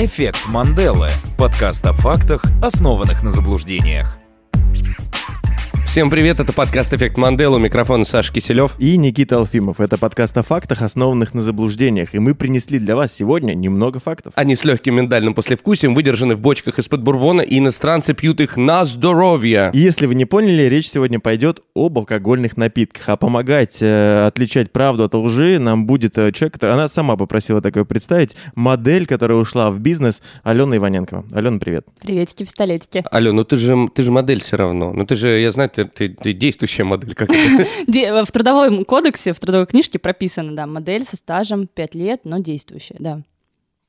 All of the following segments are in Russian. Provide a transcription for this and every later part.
Эффект Манделы. Подкаст о фактах, основанных на заблуждениях. Всем привет, это подкаст «Эффект Манделы», у микрофона Саша Киселев. И Никита Алфимов. Это подкаст о фактах, основанных на заблуждениях. И мы принесли для вас сегодня немного фактов. Они с легким миндальным послевкусием выдержаны в бочках из-под бурбона, и иностранцы пьют их на здоровье. И если вы не поняли, речь сегодня пойдет об алкогольных напитках. А помогать э, отличать правду от лжи нам будет э, человек, который... Она сама попросила такое представить. Модель, которая ушла в бизнес, Алена Иваненкова. Алена, привет. Приветики, пистолетики. Ален, ну ты же, ты же модель все равно. Ну ты же, я знаю, ты, ты, ты действующая модель. Как В трудовом кодексе, в трудовой книжке прописано, да, модель со стажем 5 лет, но действующая, да.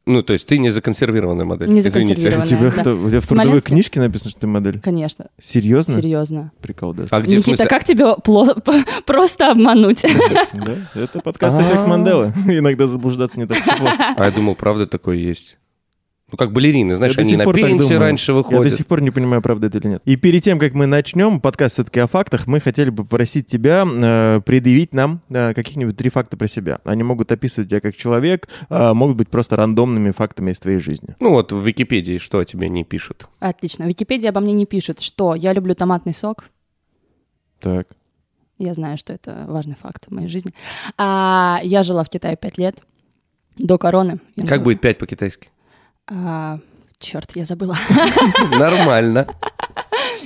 Ну, то есть ты не законсервированная модель. Не извините. У законсервированная. тебя, да. у тебя в трудовой книжке написано, что ты модель? Конечно, Серьезно? серьезно. Прикол даже. А где, Никита, смысле? как тебе пло- просто обмануть? Да, это подкаст «Эффект Манделы». Иногда заблуждаться не так плохо. А я думал, правда такое есть. Ну, как балерины, знаешь, Я до они сих на пор так пенсию думаю. раньше Я до выходят. сих пор не понимаю, правда это или нет. И перед тем, как мы начнем, подкаст все-таки о фактах, мы хотели бы попросить тебя э, предъявить нам э, каких-нибудь три факта про себя. Они могут описывать тебя как человек, а могут быть просто рандомными фактами из твоей жизни. Ну вот в Википедии что о тебе не пишут? Отлично. В Википедии обо мне не пишут, что я люблю томатный сок. Так. Я знаю, что это важный факт в моей жизни. А, я жила в Китае 5 лет до короны. Как жила- будет пять по-китайски? А, черт, я забыла. Нормально.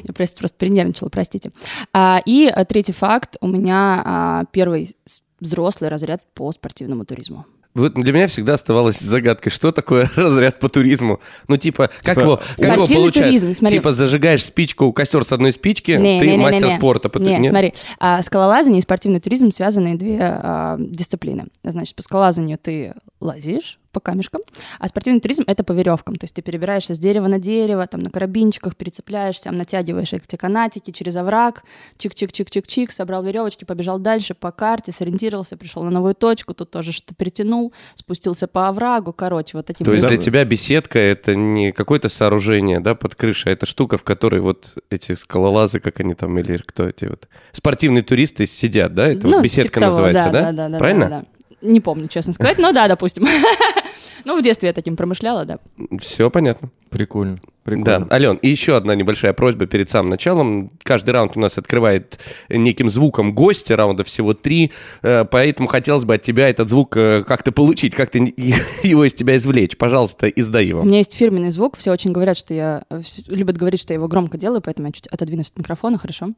Я просто, просто перенервничала, простите. А, и а, третий факт. У меня а, первый взрослый разряд по спортивному туризму. Вот для меня всегда оставалась загадкой, что такое разряд по туризму. Ну, типа, как Типа, его, как его спортивный получают? туризм, смотри. Типа, зажигаешь спичку, костер с одной спички, Не, ты не, не, не, мастер не. спорта. по ту- Не, нет? смотри, а, скалолазание и спортивный туризм связаны две а, дисциплины. Значит, по скалолазанию ты лазишь по камешкам, а спортивный туризм — это по веревкам. То есть ты перебираешься с дерева на дерево, там на карабинчиках перецепляешься, натягиваешь эти канатики через овраг, чик-чик-чик-чик-чик, собрал веревочки, побежал дальше по карте, сориентировался, пришел на новую точку, тут тоже что-то перетянул, спустился по оврагу, короче, вот таким То есть для тебя беседка — это не какое-то сооружение, да, под крышей, а это штука, в которой вот эти скалолазы, как они там, или кто эти вот, спортивные туристы сидят, да? Это вот Ну, беседка типа того, называется, да? Да, да, да. Правильно? да, да. Не помню, честно сказать, но да, допустим. Ну, в детстве я таким промышляла, да. Все понятно. Прикольно. Да, Прикольно. Ален, и еще одна небольшая просьба перед самым началом. Каждый раунд у нас открывает неким звуком гостя, раунда всего три, э, поэтому хотелось бы от тебя этот звук э, как-то получить, как-то его из тебя извлечь. Пожалуйста, издай У его. меня есть фирменный звук, все очень говорят, что я... э, Любят говорить, что я его громко делаю, поэтому я чуть отодвинусь от микрофона, хорошо?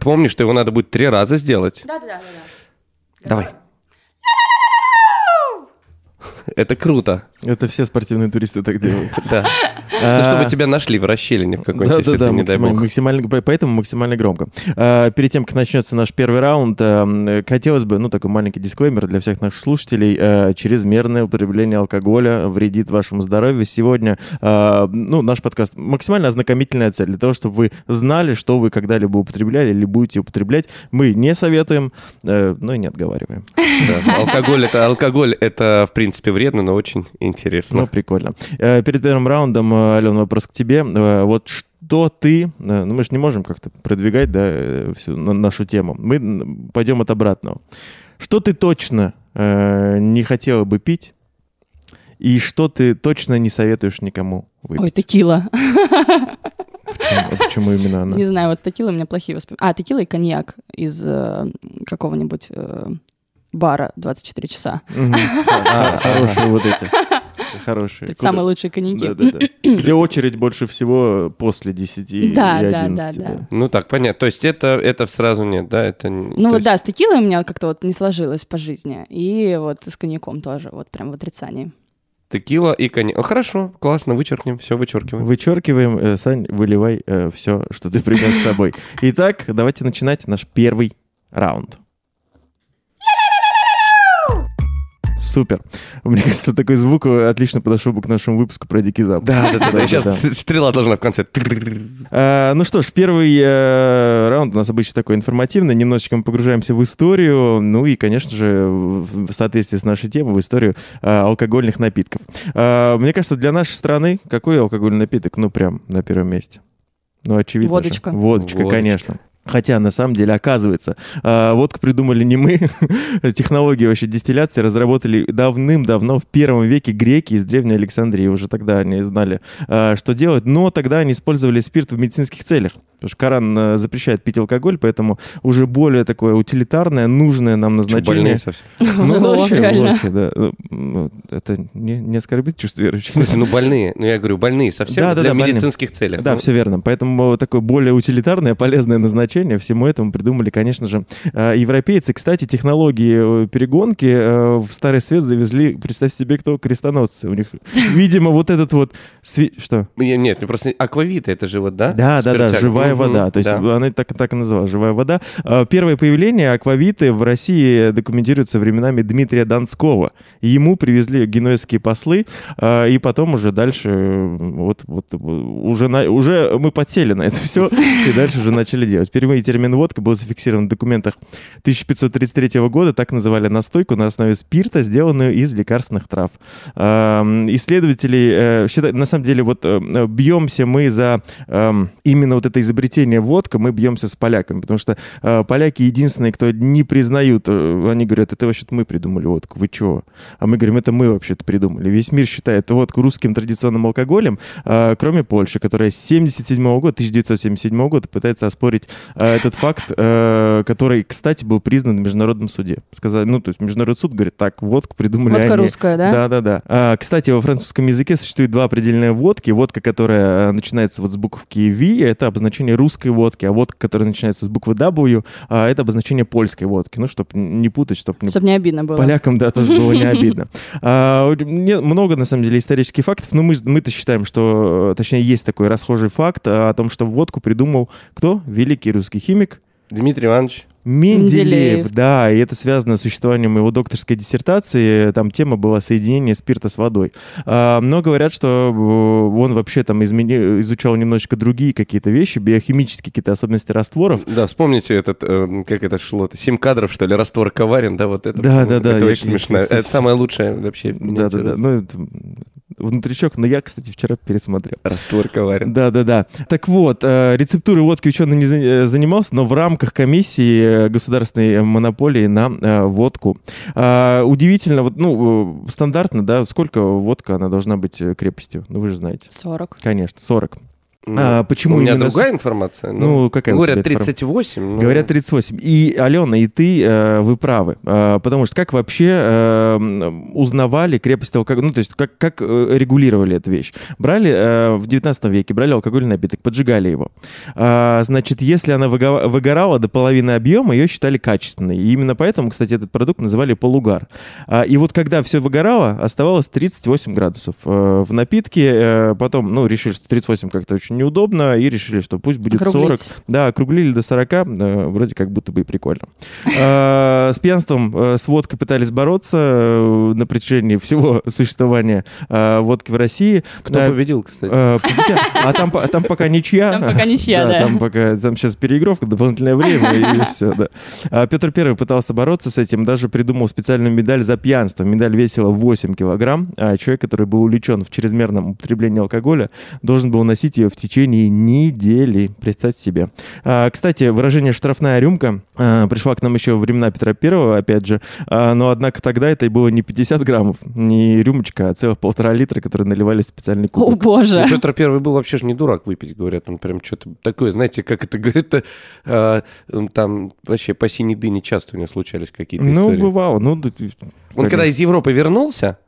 Помни, что его надо будет три раза сделать. Да-да-да. Давай. Это круто, Это все спортивные туристы так делают. да. Ну, чтобы тебя нашли в расщелине в какой-нибудь, если ты, не дай максимально, бог. максимально, по- поэтому максимально громко. А, перед тем, как начнется наш первый раунд, а, хотелось бы, ну, такой маленький дисклеймер для всех наших слушателей. А, чрезмерное употребление алкоголя вредит вашему здоровью. Сегодня, а, ну, наш подкаст максимально ознакомительная цель для того, чтобы вы знали, что вы когда-либо употребляли или будете употреблять. Мы не советуем, э, но и не отговариваем. Алкоголь это алкоголь, это в принципе вредно, но очень интересно. Ну, прикольно. Э, Перед первым раундом, э, Алена, вопрос к тебе. Э, Вот что ты... Ну, мы же не можем как-то продвигать, да, всю на- нашу тему. Мы пойдем от обратного. Что ты точно э, не хотела бы пить? И что ты точно не советуешь никому Ой, выпить? текила. Почему, а почему именно она? Не знаю, вот с текилой у меня плохие воспоминания. А, текила и коньяк из э, какого-нибудь э, бара 24 часа. А, Хорошие вот эти. Хорошие. Это самые лучшие коньяки. Где очередь больше всего после 10 и Да, да, да, 11. да. да. Ну так, понятно. То есть это, это сразу нет, да? Это, не- Ну вот есть- да, с текилой у меня как-то вот не сложилось по жизни. И вот с коньяком тоже, вот прям в отрицании. Текила и коньяк. О, хорошо, классно, вычеркнем, все вычеркиваем. Вычеркиваем. Э, Сань, выливай все, что ты принес с собой. Итак, давайте начинать наш первый раунд. Супер. Мне кажется, такой звук э, отлично подошел бы к нашему выпуску про Дикий Запад. Да, да, да. Сейчас стрела должна в конце. А, ну что ж, первый э, раунд у нас обычно такой информативный. Немножечко мы погружаемся в историю. Ну и, конечно же, в соответствии с нашей темой, в историю э, алкогольных напитков. А, мне кажется, для нашей страны какой алкогольный напиток, ну прям на первом месте? Ну, очевидно. же. Водочка. Водочка, Водочка. конечно. Хотя, на самом деле, оказывается, э, водку придумали не мы. Технологии вообще дистилляции разработали давным-давно, в первом веке греки из Древней Александрии. Уже тогда они знали, э, что делать. Но тогда они использовали спирт в медицинских целях. Потому что Коран э, запрещает пить алкоголь, поэтому уже более такое утилитарное, нужное нам назначение. совсем. Ну, вообще, вообще, да. Ну, Это не, не оскорбит чувство верующих. В смысле, ну больные. Ну я говорю, больные совсем Да, для да, больные. медицинских целей. Да, Ну, все верно. Поэтому такое более утилитарное, полезное назначение всему этому придумали, конечно же, э, европейцы. Кстати, технологии э, перегонки э, в Старый Свет завезли, представь себе, кто крестоносцы. У них, видимо, вот этот вот... Что? не- Нет, ну просто аквавита, это же вот, да? Да, да, да, живая вода. То есть она так, так и называлась, живая вода. Первое появление аквавиты в России документируется временами Дмитрия Донского. Ему привезли генуэзские послы, и потом уже дальше вот, вот уже, на- уже мы подсели на это все, и дальше уже начали делать. Впервые термин водка был зафиксирован в документах 1533 года, так называли настойку на основе спирта, сделанную из лекарственных трав. А, Исследователи э, считают, на самом деле, вот э, бьемся мы за эм, именно вот это изобретение водка, мы бьемся с поляками, потому что э, поляки единственные, кто не признают, они говорят, это вообще-то мы придумали водку, вы чего? А мы говорим, это мы вообще-то придумали. Весь мир считает водку русским традиционным алкоголем, кроме Польши, которая с 77 года, 1977 года пытается оспорить этот факт, э, который, кстати, был признан в международном суде. Сказали, ну, то есть международный суд говорит, так, водку придумали Водка они. русская, да? Да, да, да. А, кстати, во французском языке существует два определенные водки. Водка, которая э, начинается вот с буковки V, это обозначение русской водки, а водка, которая начинается с буквы W, а, это обозначение польской водки. Ну, чтобы не путать, чтобы не Чтобы не обидно было. Полякам, да, тоже было не обидно. А, много, на самом деле, исторических фактов, но мы-то считаем, что, э, точнее, есть такой расхожий факт а, о том, что водку придумал кто? Великий русский химик Дмитрий Иванович. Менделеев, Менделеев. да, и это связано с существованием его докторской диссертации. Там тема была соединение спирта с водой. А, но говорят, что э, он вообще там измени- изучал немножечко другие какие-то вещи, биохимические какие-то особенности растворов. Да, вспомните этот, э, как это шло, семь кадров, что ли, раствор коварен, да, вот это. Да, да, да, Это очень я, смешно. кстати, Это самое лучшее вообще. Да, да, да. Ну, это внутричок. Но я, кстати, вчера пересмотрел. Раствор коварен. Да, да, да. Так вот, э, рецептурой водки ученый не э, занимался, но в рамках комиссии э, государственной монополии на водку. А, Удивительно, вот, ну, стандартно, да, сколько водка она должна быть крепостью? Ну, вы же знаете. 40. Конечно, 40. Ну, А, почему У меня именно другая информация. Ну, какая у Говорят, тебя информация? 38. ну, Говорят 38. И, Алена, и ты, э, вы правы. Э, потому что как вообще э, узнавали крепость алкоголя? Ну, то есть как, как регулировали эту вещь? Брали в 19 веке, брали алкогольный напиток, поджигали его. А, значит, если она выго- выгорала до половины объема, ее считали качественной. И именно поэтому, кстати, этот продукт называли полугар. А, и вот когда все выгорало, оставалось 38 градусов в напитке. Потом, ну, решили, что 38 как-то очень неудобно, и решили, что пусть будет 40. Округлить. Да, округлили до 40, э, вроде как будто бы и прикольно. Э, С пьянством, э, с водкой пытались бороться э, на протяжении всего существования э, водки в России. Кто Э, победил, кстати? э, А там, по- там пока ничья. Там пока ничья, да. Там пока, там сейчас переигровка, дополнительное время и все, да. А Петр Первый пытался бороться с этим, даже придумал специальную медаль за пьянство. Медаль весила 8 килограмм, а человек, который был увлечен в чрезмерном употреблении алкоголя, должен был носить ее в течение недели. Представьте себе. А, Кстати, выражение «штрафная рюмка» а, пришла к нам еще во времена Петра Первого, опять же, А, но однако тогда это было не 50 граммов, не рюмочка, а целых полтора литра, которые наливали в специальный О, кубок. боже. Ну, Петр Первый был вообще же не дурак выпить, говорят. Он прям что-то такое, знаете, как это говорит, а, там вообще по синей дыне часто у него случались какие-то Ну, истории. бывало. Ну, Он когда из Европы вернулся,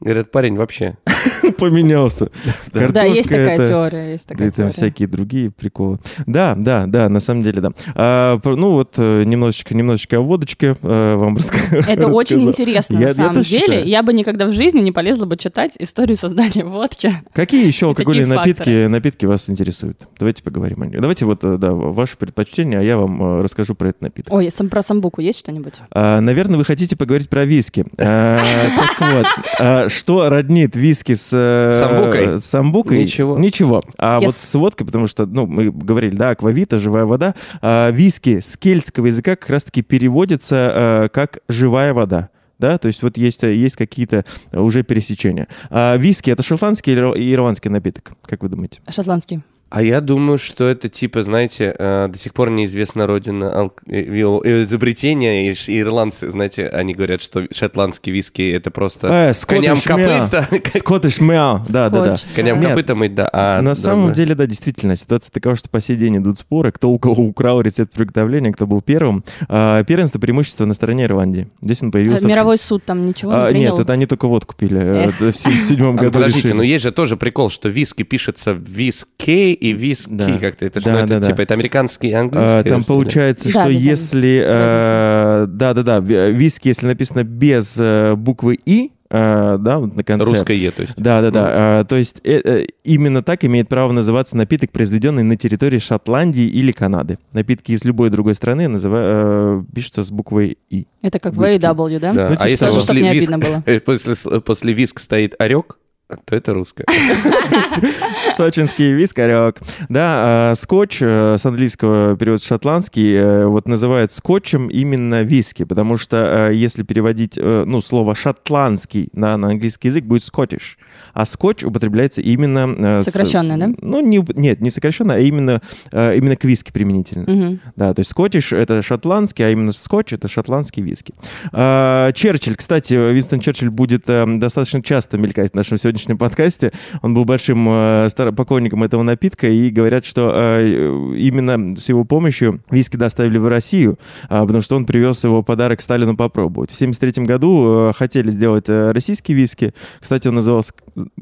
говорят, парень вообще... поменялся. Да, есть такая теория, есть такая теория. всякие другие приколы. Да, да, да, на самом деле, да. А, ну вот э, немножечко, немножечко о водочке э, вам раска- Это очень интересно, на самом деле. Я бы никогда в жизни не полезла бы читать историю создания водки. Какие еще алкогольные напитки, напитки вас интересуют? Давайте поговорим о них. Давайте вот, э, да, ваши предпочтения, а я вам расскажу про этот напиток. Ой, про самбуку есть что-нибудь? А, наверное, вы хотите поговорить про виски. А, Так вот, что роднит виски с... э, Самбукой? с самбукой? Ничего. Ничего. А Yes. вот с водкой, потому что, ну, мы говорили, да, аквавита, живая вода. А, Виски с кельтского языка как раз-таки переводится э, как «живая вода». Да, то есть вот есть, есть какие-то уже пересечения. А виски — это шотландский или ирландский напиток, как вы думаете? Шотландский. А я думаю, что это типа, знаете, э, до сих пор неизвестна родина ал- э, его изобретения. И ирландцы, знаете, они говорят, что шотландский виски это просто Э, коням копыта. Скоттиш мяу, да, да, да. Коням копыта мыть, да. а На самом деле, да, действительно, ситуация такова, что по сей день идут споры, кто у кого украл рецепт приготовления, кто был первым. А, первенство преимущество на стороне Ирландии. Здесь он А появился... в- Мировой суд там ничего А, не принял? нет, это они только водку пили. э, Эх. В седьмом А, году подождите, но есть же тоже прикол, что виски пишется виски и виски Да. как-то. Это же, Да, ну, это да, да. типа, это американский и А, английский. Там что ли? получается, Да, что да, да. если... э, Да-да-да, ви- виски, если написано без э, буквы «и», э, да, вот на конце. Русское Е, то есть. Да, да, да. То есть э, э, именно так имеет право называться напиток, произведенный на территории Шотландии или Канады. Напитки из любой другой страны называ- э, пишутся с буквой И. Это как Виски. VW, да? Да. Ну, а типа если того. После виск, э, после, после виск стоит орек, то это русское. Сочинский вискарек. Да, э, скотч э, с английского перевод шотландский э, вот называют скотчем именно виски, потому что э, если переводить ну, слово шотландский на, на английский язык, будет скотиш, а скотч употребляется именно... э, с- Сокращенно, да? Ну, не, нет, не сокращенно, а именно, именно к виски применительно. Мгм. Да, то есть скотиш — это шотландский, а именно скотч — это шотландский виски. А, Черчилль, кстати, Винстон Черчилль будет достаточно часто мелькать в нашем сегодняшнем подкасте. Он был большим э, поклонником этого напитка, и говорят, что э, именно с его помощью виски доставили в Россию, а, потому что он привез его подарок Сталину попробовать. В 1973 году э, хотели сделать э, российский виски. Кстати, он назывался,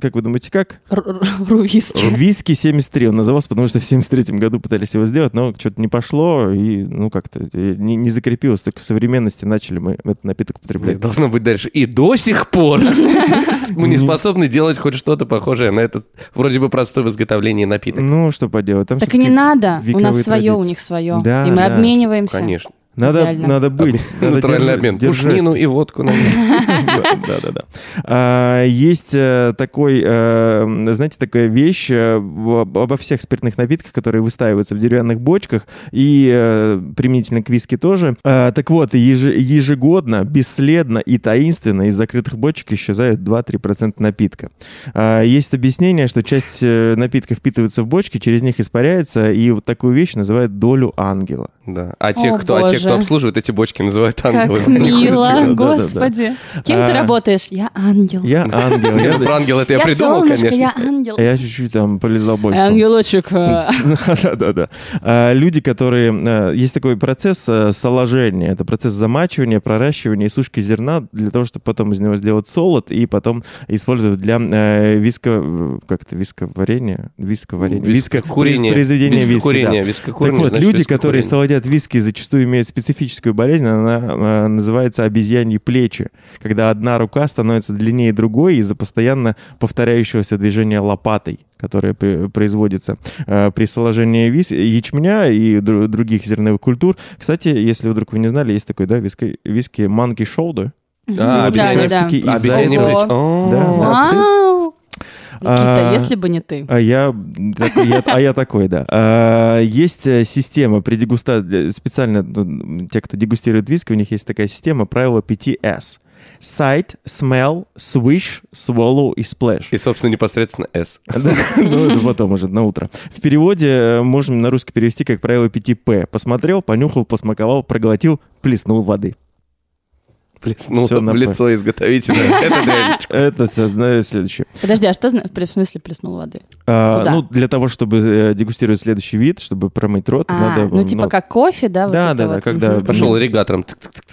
как вы думаете, как? Рувиски. Виски 73 он назывался, потому что в 73 году пытались его сделать, но что-то не пошло, и, ну, как-то э, не, не закрепилось. Только в современности начали мы этот напиток употреблять. Должно быть дальше. И до сих пор мы не способны делать хоть что-то похожее на этот вроде бы простой в изготовлении напиток. Ну, что поделать. Там Так и не надо. У нас свое, у традиции. них свое. Да, И мы да, обмениваемся. Конечно. Надо, Идеально. надо быть. надо Натуральный держать- обмен. держать. Пушнину и водку. наверное. Да, да, да. А, Есть э, такой, э, знаете, такая вещь э, обо всех спиртных напитках, которые выстаиваются в деревянных бочках и применительно к виски тоже. А, Так вот, еже- ежегодно, бесследно и таинственно из закрытых бочек исчезают 2-3% напитка. А, Есть объяснение, что часть напитка впитывается в бочки, через них испаряется, и вот такую вещь называют долю ангела. Да. А те, кто, а те, боже. обслуживает эти бочки, называют Как ангелами. мило, да, да. господи. Кем ты А. работаешь? Я ангел. Я ангел. Я ну, Про ангел это я придумал, конечно. я ангел. А Я чуть-чуть там полезал бочку. Ангелочек. э, Да-да-да. А, Люди, которые... Есть такой процесс а, соложения. Это процесс замачивания, проращивания и сушки зерна для того, чтобы потом из него сделать солод и потом использовать для э, виска... Как это? Висковарения? Висковарения. Виска... Вискокурение. Произведения виски. Вискокурение. Так вот, люди, которые солодят виски, зачастую имеют специфическую болезнь, она э, называется обезьяньи плечи, когда одна рука становится длиннее другой из-за постоянно повторяющегося движения лопатой, которое при- производится э, при соложении вис... ячменя и дру- других зерновых культур. Кстати, если вдруг вы не знали, есть такой, да, виски, виски monkey shoulder. А, Да, как да, да. Никита, А, если бы не ты. А я, такой- я- а я такой, да. А, есть э, система при дегустации, специально ну, те, кто дегустирует виски, у них есть такая система, правило 5S. Sight, smell, swish, swallow и splash. И, собственно, непосредственно S. Да, Ну, это потом уже, на утро. В переводе э, можем на русский перевести, как правило, 5П. Посмотрел, понюхал, посмаковал, проглотил, плеснул воды. Плеснул на в лицо изготовителя. Это дрянь. Это ну, следующее. Подожди, а что в смысле плеснул воды? А, ну, для того, чтобы э, дегустировать следующий вид, чтобы промыть рот, А, надо... ну типа как кофе, да? Да, да, да, когда. Пошел ирригатором.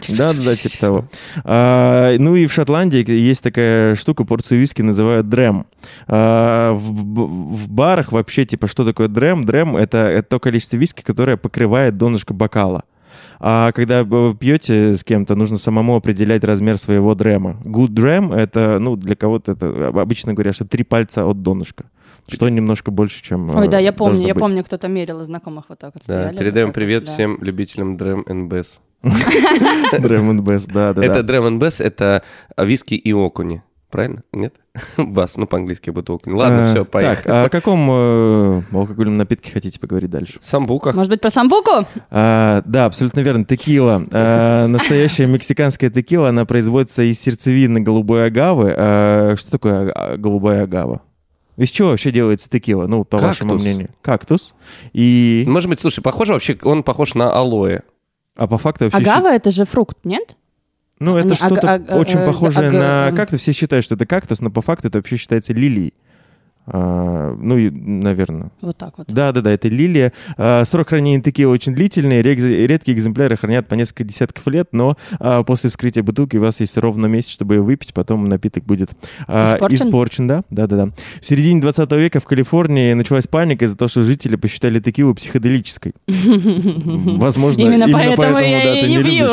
Да, да, да, типа того. А, ну и в Шотландии есть такая штука, порцию виски называют дрем. В, барах вообще, типа, что такое дрем? Дрем — это, это то количество виски, которое покрывает донышко бокала. А когда вы пьете с кем-то, нужно самому определять размер своего дрема. Good дрем — это, ну, для кого-то это обычно говорят, что три пальца от донышка. Что немножко больше, чем Ой, э, да, я помню, должно я быть. помню, кто-то мерил из знакомых вот так вот Да, стояли. передаем вот так привет вот, да. всем любителям Dram and Bass. Dram and Bass, да, да, Это. Dram and Bass, это виски и окуни. Правильно? Нет? Бас, ну по-английски окунь. Ладно, Э, все, Так, поехали. а о каком э, алкогольном напитке хотите поговорить дальше? Самбука. Может быть, про самбуку? А, да, абсолютно верно. Текила. А, настоящая мексиканская текила, она производится из сердцевины голубой агавы. А, что такое голубая агава? Из чего вообще делается текила? Ну, по вашему мнению. Кактус. И... Может быть, слушай, похоже вообще, он похож на алоэ. А по факту вообще... Агава это же фрукт, нет? Ну, это Не, что-то ага, очень э, похожее ага, на эм. кактус. Все считают, что это кактус, но по факту это вообще считается лилией. А, ну, и, наверное. Вот так вот. Да, да, да, это лилия. А, срок хранения текилы очень длительный. Рек- Редкие экземпляры хранят по несколько десятков лет, но а, после вскрытия бутылки у вас есть ровно месяц, чтобы ее выпить, потом напиток будет Испорчен? испорчен, да, да, да, да. В середине 20 века в Калифорнии началась паника из-за того, что жители посчитали текилу психоделической. Возможно, Именно поэтому я ты не пью.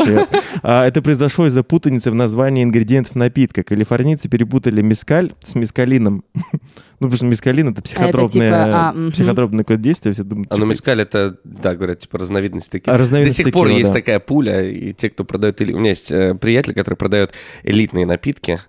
Это произошло из-за путаницы в названии ингредиентов напитка. Калифорнийцы перепутали мескаль с мескалином. Ну, потому что мескалин это психотропное, типа, а, мгм. психотропное какое-то действие. Все думают, А ну, типа, мескаль это, да, говорят, типа разновидность таких. А, разновидность До сих пор текилы, есть да. такая пуля, и те, кто продает... У меня есть э, приятель, который продает элитные напитки.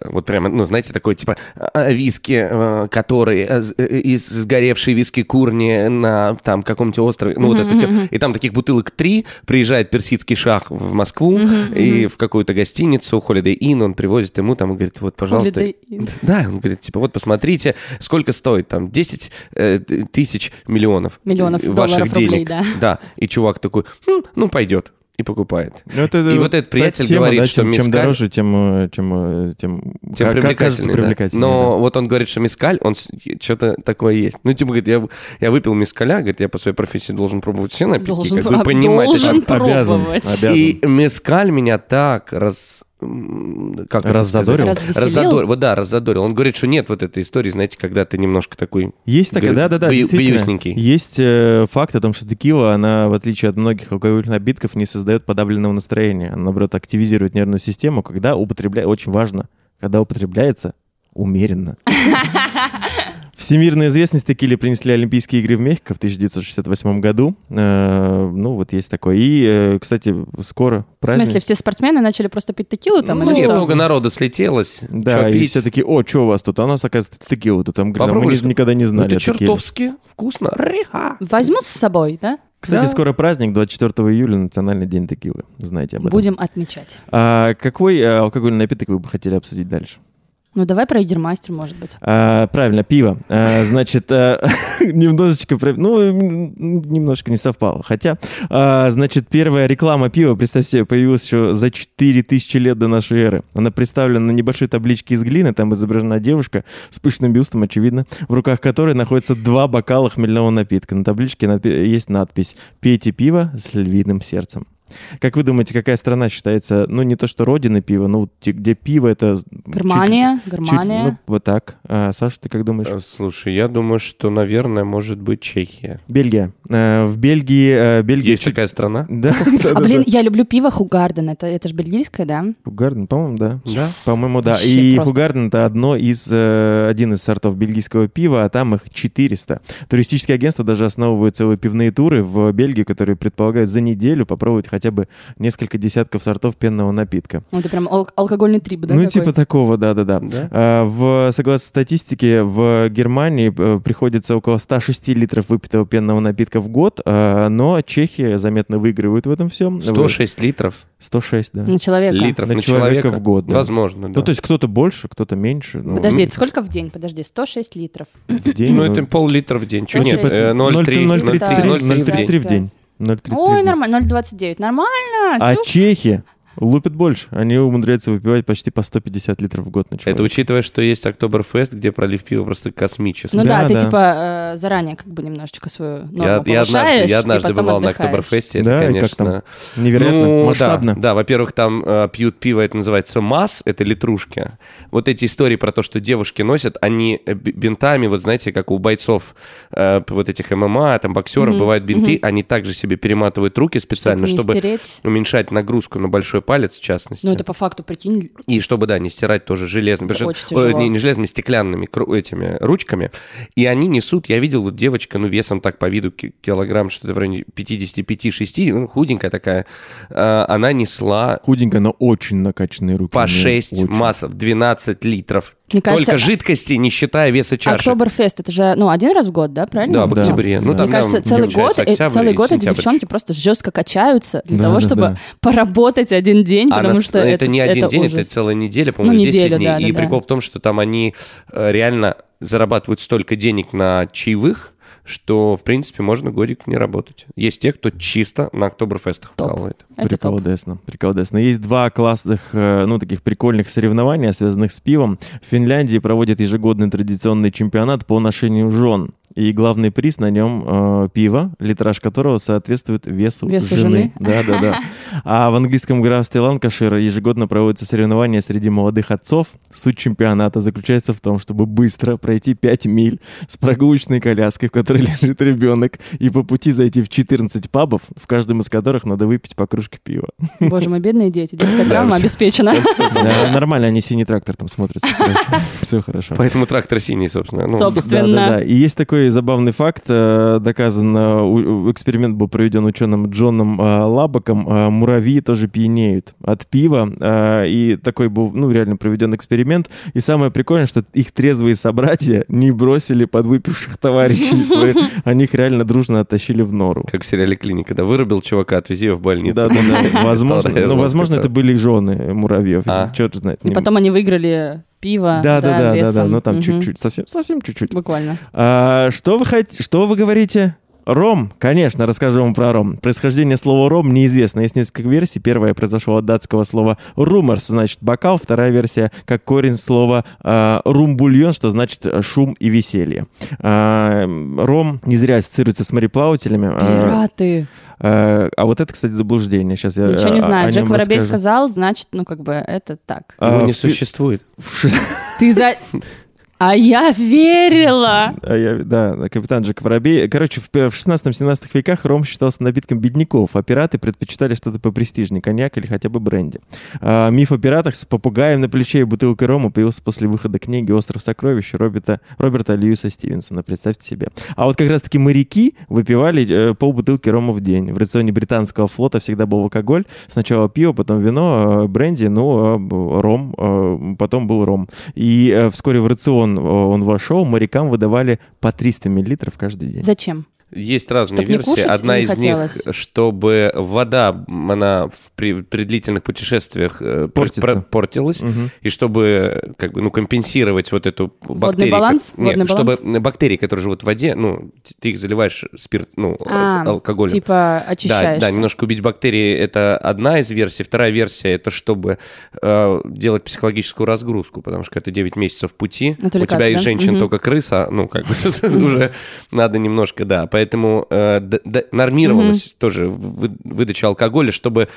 Э, Вот прямо, ну, знаете, такой, типа, а, виски, э, который э, э, из сгоревшей виски курни на там каком-нибудь острове. Ну, вот это те- И там таких бутылок три. Приезжает персидский шах в Москву и в какую-то гостиницу, Holiday Inn, он привозит ему там и говорит, вот, пожалуйста... Да, он говорит, типа, вот посмотрите, сколько стоит там 10 э, тысяч миллионов. Миллионов э, ваших долларов, денег. рублей, да. Да, и чувак такой, «Хм, ну, пойдет. И покупает. Ну, это И вот этот приятель тема, говорит, да, что чем, чем мескаль- дороже, тем, э, чем, э, тем, Тем как- как кажется, привлекательный, да. привлекательнее. Но да. вот он говорит, что мескаль, он что-то такое есть. Ну, типа, говорит, я, я выпил мескаля, говорит, я по своей профессии должен пробовать все напитки, Должен, как бы а, понимать. должен это- Обязан, пробовать. обязан. И мескаль меня так раз... Как Раззадорил? Раззадорил. Вот да, раззадорил. Он говорит, что нет вот этой истории, знаете, когда ты немножко такой... Есть такая, да-да-да, гаю- гаюсненький. Есть э, факт о том, что текила, она, в отличие от многих алкогольных напитков, не создает подавленного настроения. Она, наоборот, активизирует нервную систему, когда употребляется, очень важно, когда употребляется умеренно. Всемирную известность текиле принесли Олимпийские игры в Мехико в 1968 году. Э, ну, вот есть такое. И, э, кстати, скоро В праздник. смысле, все спортсмены начали просто пить текилу там Ну, или что? много народа слетелось. Да, и пить? все таки о, что у вас тут? А у нас, оказывается, текила. Тут там, «А мы никогда не Ну, знали это о текиле». чертовски вкусно. Риха. Возьму с собой, да? Кстати, Да. скоро праздник, 24 июля, Национальный день текилы. Знаете об этом. Будем отмечать. А какой э, алкогольный напиток вы бы хотели обсудить дальше? Ну, давай про Егермастер, может быть. А, правильно, пиво. А, значит, а, немножечко, ну, немножко не совпало. Хотя, а, значит, первая реклама пива, представь себе, появилась еще за 4000 лет до нашей эры. Она представлена на небольшой табличке из глины, там изображена девушка с пышным бюстом, очевидно, в руках которой находятся два бокала хмельного напитка. На табличке есть надпись «Пейте пиво с львиным сердцем». Как вы думаете, какая страна считается, ну, не то что родина пива, но вот где пиво это... чуть- Германия, чуть- Германия. ну, вот так. А, Саша, ты как думаешь? Э, Слушай, я думаю, что, наверное, может быть Чехия. Бельгия. Э, В Бельгии... э, Бельгия Есть чуть- такая страна? Да, а, блин, я люблю пиво Хугарден. Это, это же бельгийское, да? Хугарден, по-моему, да. Да? По-моему, да. И. Хугарден это одно из, один из сортов бельгийского пива, а там их 400. Туристические агентства даже основывают целые пивные туры в Бельгии, которые предполагают за неделю попробовать хотя бы несколько десятков сортов пенного напитка. Ну, это прям ал- алкогольный трип, да? ну, такой? типа такого, да-да-да. Да? А, В, согласно статистике, в Германии э, приходится около 106 литров выпитого пенного напитка в год, а, но Чехия заметно выигрывает в этом всем. 106 литров 106, да. На человека. литров На на, человека человека. в год, да. Возможно, да. Ну, то есть кто-то больше, кто-то меньше. ну, Подожди, это сколько в день? Подожди, 106 литров. в день. Ну, это пол-литра в день. Чуть Ну, нет, типа, э, 0,3 0,33 0,33 0,33 в в день. День. 0,33 в Ой, день. нормально, 0,29. Нормально. А чехи лупят больше. Они умудряются выпивать почти по 150 литров в год на человека. Это учитывая, что есть Октоберфест, где пролив пива просто космический. Ну да, Да, ты да. типа э, заранее как бы немножечко свою норму Я, я однажды, я однажды бывал на отдыхаешь. Октоберфесте, это, Да, как конечно... Невероятно, Ну, масштабно. Да, да, во-первых, там э, пьют пиво, это называется масс, это литрушки. Вот эти истории про то, что девушки носят, они э, бинтами, вот знаете, как у бойцов э, вот этих ММА, там боксеров Мгм, бывают бинты, они также себе перематывают руки специально, чтобы стереть. уменьшать нагрузку на большой палец, в частности. Ну это по факту, прикинь, И чтобы, да, не стирать тоже железными, потому Очень что- тяжело. не, не железными, стеклянными кру- этими ручками. И они несут, я видел, вот девочка, ну, весом так по виду ки- килограмм, что-то в районе 55-6, ну, худенькая такая, а, она несла Худенькая, но очень накачанные руки. по у неё, 6 очень. массов, 12 литров Мне кажется, Только жидкости, не считая веса чаши. Октоберфест, это же, ну, один раз в год, да, правильно? Да, в Да. октябре. Ну, Да. там, Мне кажется, целый год, октябрь целый год эти девчонки просто жестко качаются для Да, того, да, чтобы да. поработать один день, А потому на- что это, не один день, ужас. это целая неделя, по-моему, Ну, 10 неделю, дней. да, и да, прикол да. в том, что там они э, реально зарабатывают столько денег на чаевых, что, в принципе, можно годик не работать. Есть те, кто чисто на Октоберфестах вкалывает. Приколдесно, приколдесно. Есть два классных, э, ну, таких прикольных соревнования, связанных с пивом. В Финляндии проводят ежегодный традиционный чемпионат по ношению жен. И главный приз на нем э, пиво, литраж которого соответствует весу, Весу жены. жены. Да, да, да. А в английском графстве Ланкашир ежегодно проводятся соревнования среди молодых отцов. Суть чемпионата заключается в том, чтобы быстро пройти 5 миль с прогулочной коляской, в которой лежит ребенок, и по пути зайти в 14 пабов, в каждом из которых надо выпить по кружке пива. Боже мой, бедные дети, детская травма обеспечена. Нормально, они синий трактор там смотрят. Все хорошо. Поэтому трактор синий, собственно. Ну, Собственно. Да, да, да. И есть такой забавный факт, э, доказан, э, эксперимент был проведен ученым Джоном э, Лабаком, муравьи тоже пьянеют от пива, и такой был, ну, реально проведен эксперимент, и самое прикольное, что их трезвые собратья не бросили подвыпивших товарищей своих, они их реально дружно оттащили в нору. Как в сериале «Клиника», да, вырубил чувака, отвези его в больницу. Да, да, да. Возможно, Стал ну, возможно, это были жены муравьев. А. Черт знает. И не- потом они выиграли пиво. Да, да, да, да, да, ну там чуть-чуть, совсем, совсем чуть-чуть. Буквально. А, что вы хотите, что вы говорите? Ром, конечно, расскажу вам про ром. Происхождение слова ром неизвестно. Есть несколько версий. Первая произошла от датского слова rumors, значит бокал. Вторая версия как корень слова а, румбульон, что значит э, шум и веселье. А, ром не зря ассоциируется с мореплавателями. А, Пираты. а, а вот это, кстати, заблуждение. Сейчас я Ничего не а, знаю. Джек Воробей расскажу. сказал, значит, ну как бы это так. А, Его не в фи- существует. Ты за... А я верила! А я- да, капитан Джек Воробей. Короче, в, в 16-17 веках ром считался напитком бедняков, а пираты предпочитали что-то попрестижнее, коньяк или хотя бы бренди. А, миф о пиратах с попугаем на плече и бутылкой рома появился после выхода книги «Остров сокровищ» Роберта, Роберта Льюиса Стивенсона, представьте себе. А вот как раз-таки моряки выпивали э, полбутылки рома в день. В рационе британского флота всегда был алкоголь. Сначала пиво, потом вино, э, бренди, ну, б- ром, э, потом был ром. И э, вскоре в рацион э, он вошел, морякам выдавали по 300 миллилитров каждый день. Зачем? Есть разные Чтоб не версии. кушать Одна не из хотелось? них, чтобы вода, она в, при, при длительных путешествиях э, портилась, Мгм. и чтобы как бы, ну, компенсировать вот эту бактерию... баланс? ко- Нет, Водный чтобы баланс? бактерии, которые живут в воде, ну, ты их заливаешь спирт, ну, А, с алкоголем. Типа Да, очищаешься. да, немножко убить бактерии это одна из версий. Вторая версия это чтобы э, делать психологическую разгрузку, потому что это 9 месяцев пути. У тебя из да? женщин Мгм. только крыса, ну, как бы уже надо немножко, да. Поэтому э, д- д- нормировалась тоже вы- выдача алкоголя, чтобы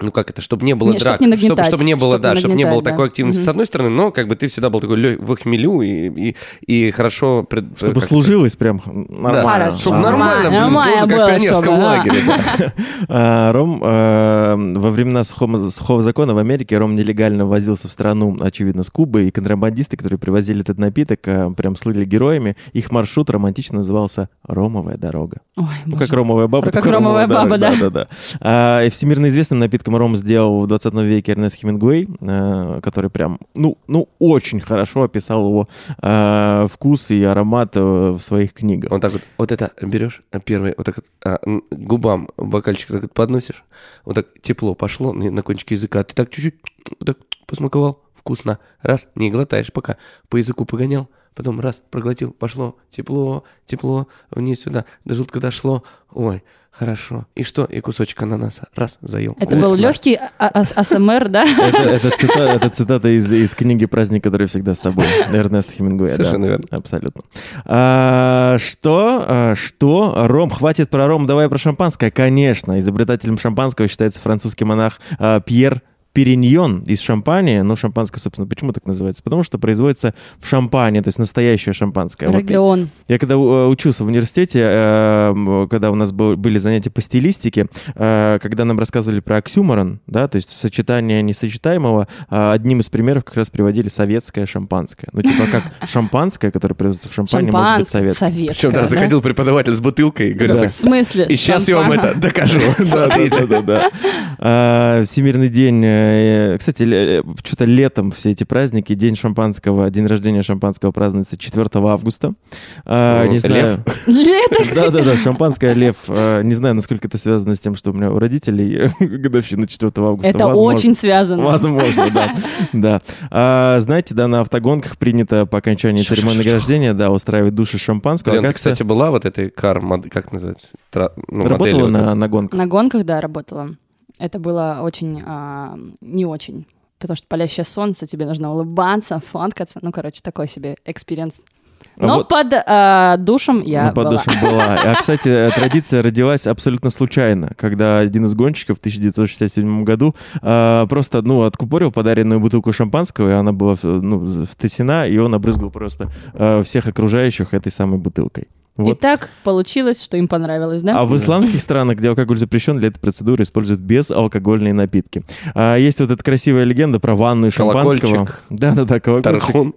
ну как это, чтобы не было Не, драк, не чтобы, чтобы не было, чтоб да, не чтобы не было да. такой активности Мгм. с одной стороны, но как бы ты всегда был такой лё- в хмелю и, и, и хорошо... пред- Чтобы как это- служилось прям нормально. Хорошо. Чтобы Нормально, нормально, блин, нормально сложно, как в пионерском чтобы, да. лагере. да. А, Ром э, во времена сухого, закона в Америке ром нелегально ввозился в страну, очевидно, с Кубы, и контрабандисты, которые привозили этот напиток, э, прям слыли героями. Их маршрут романтично назывался «Ромовая дорога». Ой, Ну, как ромовая баба. Как ромовая баба, да. да, да. А, и всемирно известным напитком ром сделал в 20 веке Эрнест Хемингуэй, э, который прям, ну, ну, очень хорошо описал его э, вкус и аромат э, в своих книгах. Вот так вот, вот это берешь, а, первый, вот так вот, а, губам бокальчик так вот подносишь, вот так тепло пошло на, на кончике языка, ты так чуть-чуть вот так посмаковал, вкусно, раз, не глотаешь пока, по языку погонял, потом раз, проглотил, пошло, тепло, тепло, вниз сюда, до желудка дошло, ой, хорошо, и что, и кусочек ананаса, раз, заел, Это был Вкусно. легкий а- а- АСМР, да? Это, это цитата, это цитата из, из книги «Праздник, который всегда с тобой» Эрнеста Хемингуэя. да. Совершенно верно. Абсолютно. А, что? А, что? Ром. Хватит про ром, давай про шампанское. Конечно. Изобретателем шампанского считается французский монах а, Пьер Периньон из шампани, но шампанское, собственно, почему так называется? Потому что производится в шампане, то есть настоящее шампанское. Вот Регион. я когда э, учился в университете, э, когда у нас был- были занятия по стилистике, э, когда нам рассказывали про оксюморон, да, то есть сочетание несочетаемого, одним из примеров как раз приводили советское шампанское. Ну, типа как шампанское, которое производится в шампане, может быть советское. советское. Причем, да, заходил преподаватель с бутылкой и говорит, Да. так, В смысле? и сейчас я вам Шампан- это докажу. Да, да, да, да, да. Всемирный день Кстати, ле- что-то летом все эти праздники, День шампанского, день рождения шампанского празднуется 4 августа. А, Ну, Не знаю. Лето. Да-да-да, шампанское лев. А, Не знаю, насколько это связано с тем, что у меня у родителей годовщина 4 августа. Это Возможно. очень связано. Возможно, да. да. А, знаете, да, на автогонках принято по окончании церемонии награждения, да, устраивать душ из шампанского. Лен, ты, кстати, была вот этой кар, как называется? Тра- ну, работала на, на гонках? На гонках, да, работала. Это было очень а, не очень. Потому что палящее солнце, тебе нужно улыбаться, фоткаться. Ну, короче, такой себе experience. А Но вот- под а, душем я Ну, под была. душем была. А, кстати, э, традиция родилась абсолютно случайно, когда один из гонщиков в 1967 году а, просто, ну, откупорил подаренную бутылку шампанского, и она была, ну, втесена, и он обрызгал просто а, всех окружающих этой самой бутылкой. И Вот. так получилось, что им понравилось, да? А в исламских странах, где алкоголь запрещен, для этой процедуры используют безалкогольные напитки. А, есть вот эта красивая легенда про ванну шампанского. Да-да-да, колокольчик. Тархун.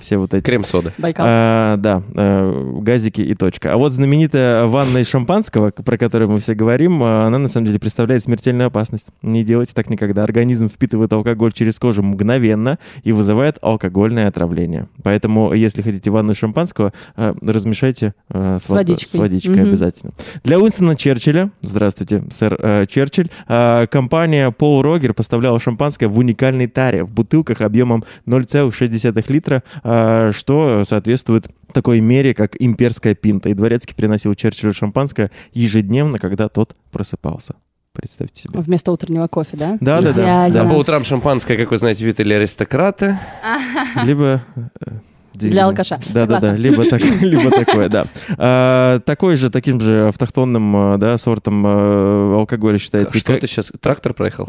Все вот эти. Крем-сода. Байкал. А, да, э, газики и точка. А вот знаменитая ванна из шампанского, про которую мы все говорим, а, она на самом деле представляет смертельную опасность. Не делайте так никогда. Организм впитывает алкоголь через кожу мгновенно и вызывает алкогольное отравление. Поэтому, если хотите ванну из шампанского, э, размешайте э, с, вод- водичкой. с водичкой Мгм. обязательно. Для Уинстона Черчилля, здравствуйте, сэр э, Черчилль, э, компания Paul Roger поставляла шампанское в уникальной таре, в бутылках объемом 0,6 литра, э, что соответствует такой мере, как имперская пинта. И дворецкий приносил Черчиллю шампанское ежедневно, когда тот просыпался. Представьте себе. Вместо утреннего кофе, да? Да, да, да. Идеально. А по утрам шампанское, как вы знаете, вид или аристократа. Либо... Для алкаша. Да, да, да, Согласна. либо, так, либо такое, да. А, такой же, таким же автохтонным, э, да, сортом э, алкоголя считается. Что ты сейчас? Трактор проехал?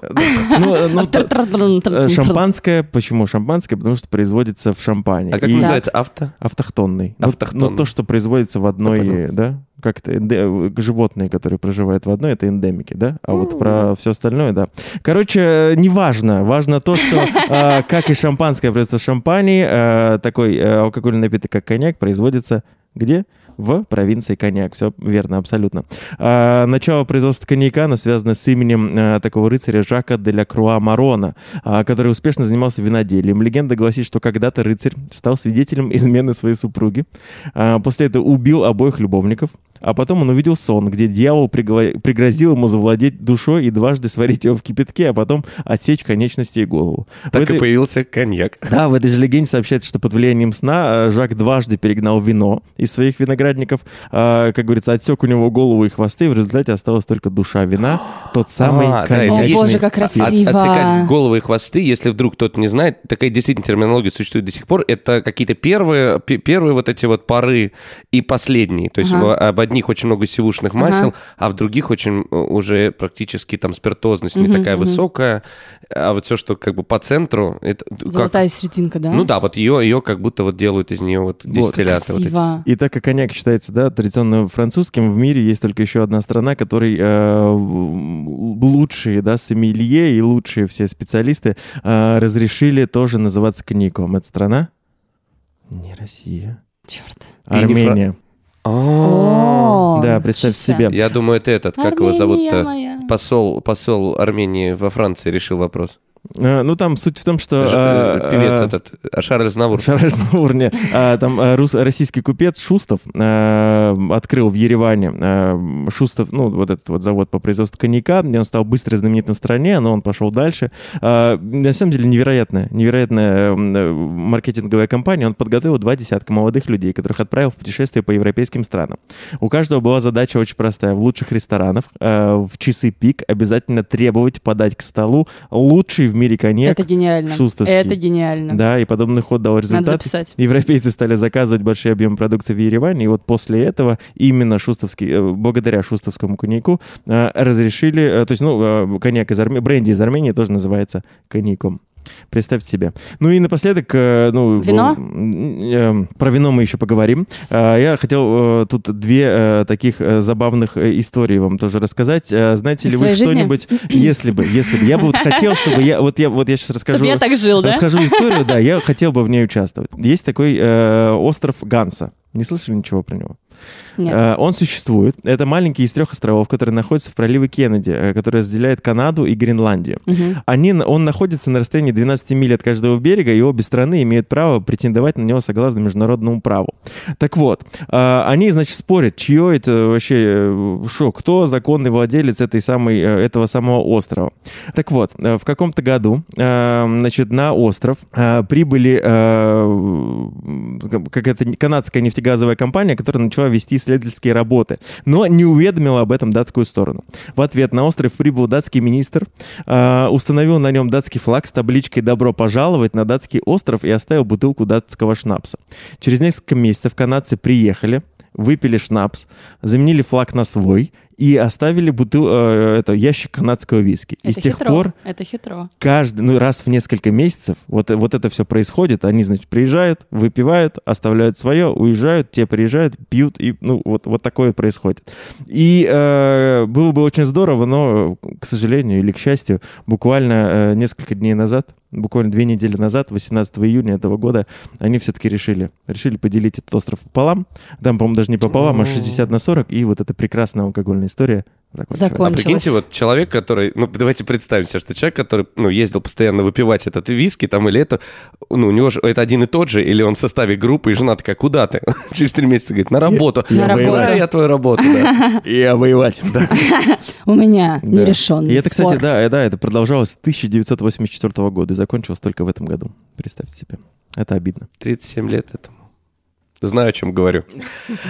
Ну, ну, э. Шампанское, почему шампанское? Потому что производится в шампане. А как И называется? Авто? Автохтонный. Ну, Автохтонный. Ну, то, что производится в одной, да? Как это? энде- Животные, которые проживают в одной, это эндемики, да? А вот про все остальное, да. Короче, э, неважно. Важно то, что, э, как и шампанское производство шампани, э, такой э, алкогольный напиток, как коньяк, производится где? В провинции коньяк. Все верно, абсолютно. А, начало производства коньяка, связано с именем а, такого рыцаря Жака де ля Круа Марона, а, который успешно занимался виноделием. Легенда гласит, что когда-то рыцарь стал свидетелем измены своей супруги. А, после этого убил обоих любовников. А потом он увидел сон, где дьявол пригла- пригрозил ему завладеть душой и дважды сварить его в кипятке, а потом отсечь конечности и голову. В Так этой- и появился коньяк. да, в этой же легенде сообщается, что под влиянием сна э, Жак дважды перегнал вино из своих виноградников. А, Как говорится, отсек у него голову и хвосты, и в результате осталась только душа вина, тот самый А, да, конечный. О, боже, как красиво. От- отсекать головы и хвосты, если вдруг кто-то не знает, такая действительно терминология существует до сих пор, это какие-то первые, пе- первые вот эти вот пары и последние. То есть Ага. в, а в одних очень много сивушных Ага. масел, а в других очень э, уже практически там спиртозность не Мгм, такая мгм. высокая, а вот все, что как бы по центру, это как- Золотая серединка, да? Ну да, вот ее, ее как будто вот делают из нее вот дистилляты. вот эти. И так как коньяк считается, да, традиционно французским, в мире есть только еще одна страна, которой э, лучшие, да, сомелье и лучшие все специалисты э, разрешили тоже называться коньяком. Это страна? Не Россия. Черт. Армения. О, Да, представь себе. Я думаю, это этот, как его зовут-то? Посол, посол Армении во Франции решил вопрос. Э, Ну, там суть в том, что... Ж- э, Певец э, этот, а Шарль Знавур. Шараш на уровне. А, Там рус- российский купец Шустов э, открыл в Ереване э, Шустов, ну, вот этот вот завод по производству коньяка, где он стал быстро знаменитым в стране, но он пошел дальше. А, На самом деле невероятная, невероятная маркетинговая компания. Он подготовил два десятка молодых людей, которых отправил в путешествие по европейским странам. У каждого была задача очень простая. В лучших ресторанах э, в часы пик обязательно требовать подать к столу лучший в мире коньяк. Это гениально. шустовский. Это гениально. Да, и подобный ход дал Надо результат. записать. Европейцы стали заказывать большие объемы продукции в Ереване, и вот после этого именно шустовский, э, благодаря шустовскому коньяку э, разрешили, э, то есть, ну, коньяк из Армении, бренди из Армении тоже называется коньяком. Представьте себе. Ну и напоследок, э, ну... Вино? э, про вино мы еще поговорим. Э, Я хотел тут две таких забавных истории вам тоже рассказать. Знаете Из ли вы что-нибудь, если бы, если бы, я бы вот хотел, чтобы я, вот я, вот я сейчас расскажу. Чтобы я так жил, да? Расскажу историю, да, я хотел бы в ней участвовать. Есть такой остров Ганса. Не слышали ничего про него? Нет. Э, Он существует. Это маленький из трех островов, который находится в проливе Кеннеди, э, который разделяет Канаду и Гренландию. Мгм. Они, он находится на расстоянии 12 миль от каждого берега, и обе страны имеют право претендовать на него согласно международному праву. Так вот, э, они, значит, спорят, чье это вообще, что, кто законный владелец этой самой, этого самого острова. Так вот, в каком-то году, значит, на остров прибыли какая-то канадская нефтегазовая компания, которая начала вести исследовательские работы, но не уведомила об этом датскую сторону. В ответ на остров прибыл датский министр, э, установил на нем датский флаг с табличкой «Добро пожаловать на датский остров» и оставил бутылку датского шнапса. Через несколько месяцев канадцы приехали, выпили шнапс, заменили флаг на свой и оставили бутыл, э, это, ящик канадского виски. и Это с тех хитро. пор Это хитро. каждый, ну, раз в несколько месяцев вот, вот это все происходит. Они, значит, приезжают, выпивают, оставляют свое, уезжают, те приезжают, пьют, и, ну, вот, вот такое происходит. И э, было бы очень здорово, но, к сожалению или к счастью, буквально э, несколько дней назад, буквально две недели назад, 18 июня этого года, они все-таки решили, решили поделить этот остров пополам. Там, по-моему, даже не пополам, а 60 на 40, и вот эта прекрасная алкогольная история закончилась. А Закончилось. прикиньте, вот человек, который, ну, давайте представим себе, что человек, который, ну, ездил постоянно выпивать этот виски там или это, ну, у него же это один и тот же, или он в составе группы, и жена такая, куда ты? Через три месяца говорит, на работу. Я- На работу. Я твою работу, да. И воевать. Да. У меня нерешенный И это, кстати, да, э, да, это продолжалось с 1984 года и закончилось только в этом году. Представьте себе. Это обидно. 37 лет этому. Знаю, о чем говорю.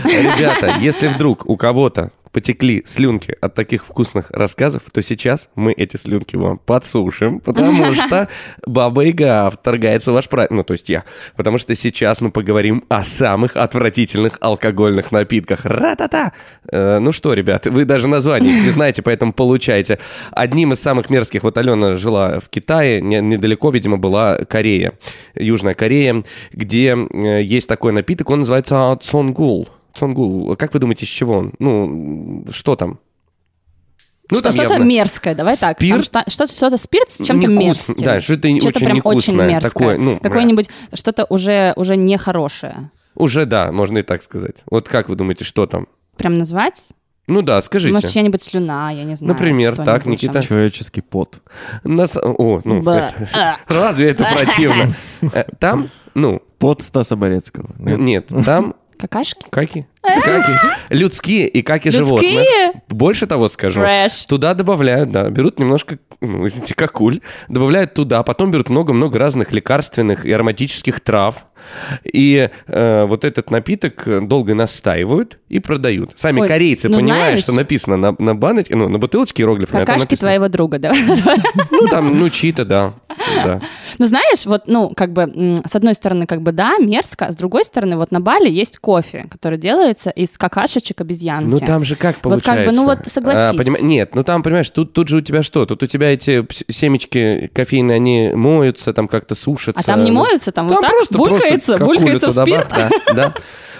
Ребята, если вдруг у кого-то потекли слюнки от таких вкусных рассказов, то сейчас мы эти слюнки вам подсушим, потому что Баба Яга вторгается в ваш прав... Ну, то есть я. Потому что сейчас мы поговорим о самых отвратительных алкогольных напитках. Ра-та-та! Э, ну что, ребят, вы даже название не знаете, поэтому получаете. Одним из самых мерзких, вот Алена жила в Китае, не- недалеко, видимо, была Корея, Южная Корея, где э, есть такой напиток, он называется цонгул. Цонгул. Как вы думаете, из чего он? Ну, что там? Ну, Что- там что-то явно мерзкое, давай так. Там спирт. что- Что-то что-то спирт с чем-то Невкус- мерзким. да, что-то не- Что-то очень прям очень невкусное, мерзкое. такое, ну, Какое-нибудь что-то уже, уже нехорошее. Уже, да, можно и так сказать. Вот как вы думаете, что там? Прям назвать? Ну да, скажите. Может, чья-нибудь слюна, я не знаю. Например, так, там. Никита? Человеческий пот. Нас- О, ну, Ба. это- разве это противно? Э, Там, ну, Пот Стаса Борецкого. Нет, там Какашки? каки. Каки. Людские и каки животных. Людские? Больше того скажу. Трэш. Туда добавляют, да, берут немножко, ну, извините, какуль, добавляют туда, потом берут много-много разных лекарственных и ароматических трав. И э, вот этот напиток э, долго настаивают и продают. Сами Ой, корейцы ну, понимают, знаешь- что написано на, на баночке, ну, на бутылочке иероглифами, а Какашки написано- твоего друга, да? Ну, там, ну, чьи-то, да. да. Ну, знаешь, вот, ну, как бы, с одной стороны, как бы, да, мерзко, а с другой стороны, вот на Бали есть кофе, который делается из какашечек обезьянки. Ну там же как Вот как бы, получается? ну вот согласись. понима- Нет, ну там, понимаешь, тут, тут же у тебя что? Тут у тебя эти семечки кофейные, они моются, там как-то сушатся. А там не Ну, моются, там, вот Там так просто, булькается, просто булькается спирт. бах, Да, да.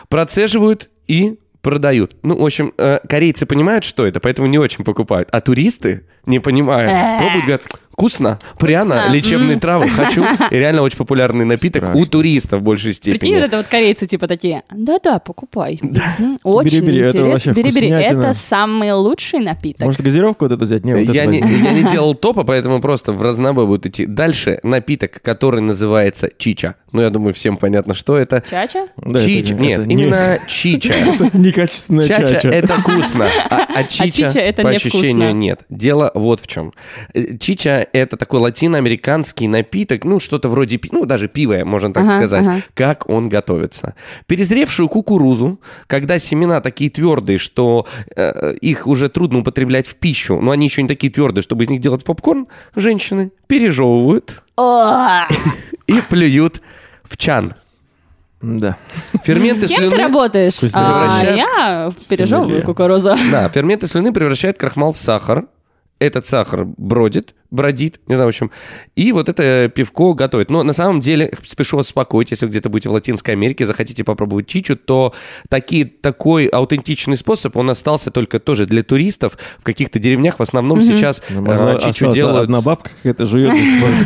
Процеживают и продают. Ну, в общем, э, корейцы понимают, что это, поэтому не очень покупают. А туристы, не понимая, Э. пробуют, говорят, вкусно, пряно, Вкусно, лечебные м». травы, хочу. И реально очень популярный напиток у Страшно. туристов в большей степени. Прикинь, вот это вот корейцы типа такие, да-да, покупай. Очень интересно. Бери-бери, это самый лучший напиток. Может, газировку вот эту взять? Не, вот я, не, я не делал топа, поэтому просто в разнобой будут идти. Дальше напиток, который называется чича. Ну, я думаю, всем понятно, что это. Чача? Да, чича. не- Нет, это не- именно чича. Это некачественная Чача, чача. это вкусно, а, а чича, чича это по ощущению нет. Дело вот в чем. Э, Это такой латиноамериканский напиток, ну что-то вроде, ну даже пиво, можно так Ага, сказать. ага. Как он готовится? Перезревшую кукурузу, когда семена такие твердые, что э, их уже трудно употреблять в пищу, но они еще не такие твердые, чтобы из них делать попкорн, женщины пережевывают и плюют в чан. Да. Ферменты Кем ты слюны... работаешь? Вкусно А, превращает- я пережевываю кукурузу. Да, ферменты слюны превращают крахмал в сахар. Этот сахар бродит бродит, не знаю, в общем. И вот это пивко готовит. Но на самом деле, спешу вас успокоить, если вы где-то будете в Латинской Америке, захотите попробовать чичу, то такие, такой аутентичный способ, он остался только тоже для туристов. В каких-то деревнях в основном сейчас Ну, можно- чичу делают... Одна бабка какая-то жует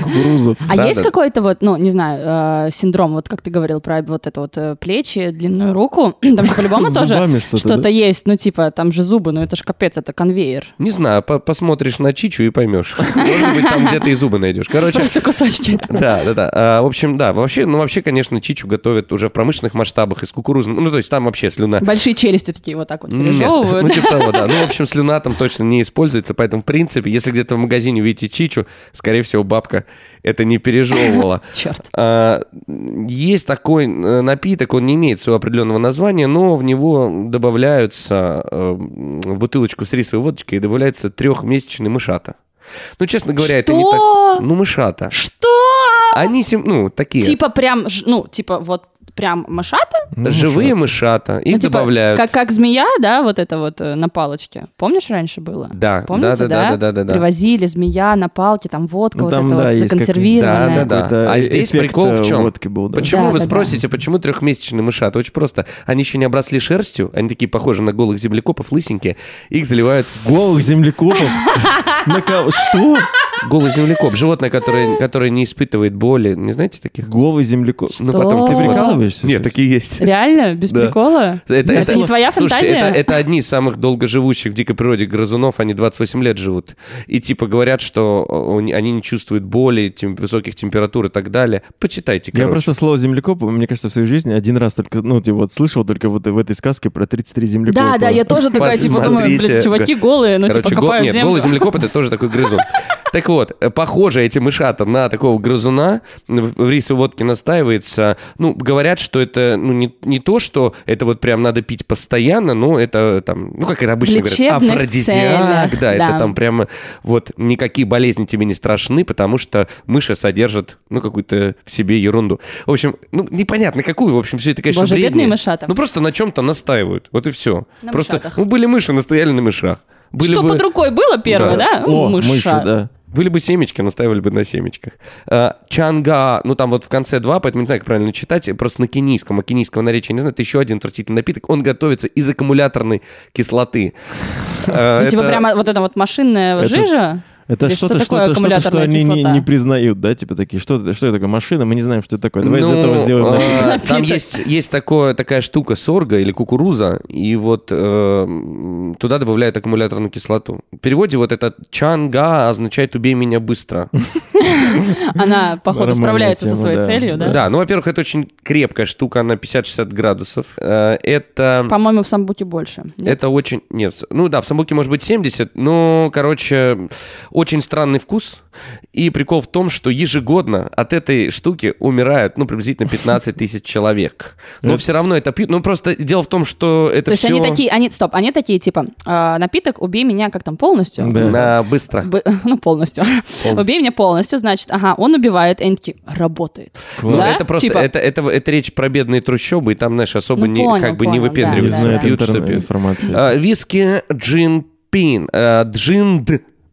кукурузу. А Да, есть да. какой-то вот, ну, не знаю, э, синдром, вот как ты говорил про вот это вот э, плечи, длинную руку, там же по-любому С тоже что-то, что-то да? есть, ну, типа, там же зубы, ну, это ж капец, это конвейер. Не знаю, по- посмотришь на чичу и поймешь. Может быть, там где-то и зубы найдешь. Короче, Просто кусочки. Да, да, да. А, в общем, да, вообще, ну вообще, конечно, чичу готовят уже в промышленных масштабах из кукурузы. Ну, то есть там вообще слюна. Большие челюсти такие вот так вот пережевывают. ну типа того, да. Ну, в общем, слюна там точно не используется, поэтому, в принципе, если где-то в магазине увидите чичу, скорее всего, бабка это не пережевывала. Черт. А, Есть такой э, напиток, он не имеет своего определенного названия, но в него добавляются э, в бутылочку с рисовой водочкой добавляется трехмесячный мышата. Ну, честно говоря, это не Что? так... Ну, мышата. Что? Они, сим- ну, такие... Типа прям, ж- ну, типа вот прям мышата? Ну, Живые мышата, их Ну, типа, добавляют. Как, как змея, да, вот это вот э, на палочке. Помнишь, раньше было? Да, Помните, да, да, да, да, да, да. Привозили змея на палке, там водка Ну, вот там, это да, вот законсервированная. Да, да, да. А здесь прикол в э, чем? водки был, да. Почему Да, вы да, да. спросите, почему трехмесячные мышата? Очень просто. Они еще не обросли шерстью, они такие похожи на голых землекопов, лысенькие. Их заливают Голых землекопов? Что? Голый землекоп, животное, которое, которое не испытывает боли. Не знаете таких? Голый землекоп. Ну, Что? потом Ты посмотрите. Прикалываешься? Нет, такие есть. Реально? Без Да. прикола? Это, Это не твоя фантазия? это, это одни из самых долгоживущих в дикой природе грызунов, они 28 лет живут. И типа говорят, что о, они не чувствуют боли, тем- высоких температур и так далее. Почитайте, Я короче. просто слово землекоп, мне кажется, в своей жизни один раз только, ну, типа, вот слышал только вот в этой сказке про 33 землекопа. Да, да, я тоже такая, типа, думаю, блин, чуваки голые, ну, типа, копают Нет, землю. голый землекоп это тоже такой грызун. Так вот, э, похоже эти мышата на такого грызуна, в в рисовой водке настаивается. Ну, говорят, что это ну, не, не то, что это вот прям надо пить постоянно, но это там, ну, как это обычно говорят, афродизиак, целях, да, это да. там прямо вот никакие болезни тебе не страшны, потому что мыши содержат, ну, какую-то в себе ерунду. В общем, ну, непонятно какую, в общем, все это, конечно, Боже, бредни. бедные мышата. Ну, просто на чем-то настаивают, вот и все. На просто, мышатах. ну, были мыши, настояли на мышах. Были Что бы... под рукой было первое, Да. да? О, Мышат. мыши, да. Были бы семечки, настаивали бы на семечках. А, чанга, ну там вот в конце два, поэтому не знаю, как правильно читать, просто на кенийском, а кенийского наречия не знаю, это еще один отвратительный напиток. Он готовится из аккумуляторной кислоты. А, Ну, типа это- прямо вот эта вот машинная жижа? Это Или что-то, что такое что-то, что-то, что аккумуляторная они не, не признают, да, типа такие, что, это- что это такое машина, мы не знаем, что это такое. Давай из Ну, этого сделаем а. Там есть, есть такое, такая штука сорга или кукуруза, и вот э, туда добавляют аккумуляторную кислоту. В переводе вот это чанга означает «убей меня быстро». Она, походу, справляется со своей целью, да? Да, ну, во-первых, это очень крепкая штука, она 50-60 градусов. Э, Это... По-моему, в самбуке больше. Это очень... Нет, ну да, в самбуке может быть 70, но, короче, очень странный вкус. И прикол в том, что ежегодно от этой штуки умирают, ну, приблизительно 15 тысяч человек. Но все равно это пьют. Ну, просто дело в том, что это То есть они такие, они, стоп, они такие, типа, а, напиток, убей меня как там полностью? Да. быстро. Ну, полностью. Убей меня полностью, значит, ага, он убивает, и они такие, работает. Ну, Да? это просто, Типа, это, это, это речь про бедные трущобы, и там, знаешь, особо Ну, не, понял, как бы не понял, Не выпендриваются, да, пьют, что интернет пьют. информации. А, Виски джин пин. а, Джинд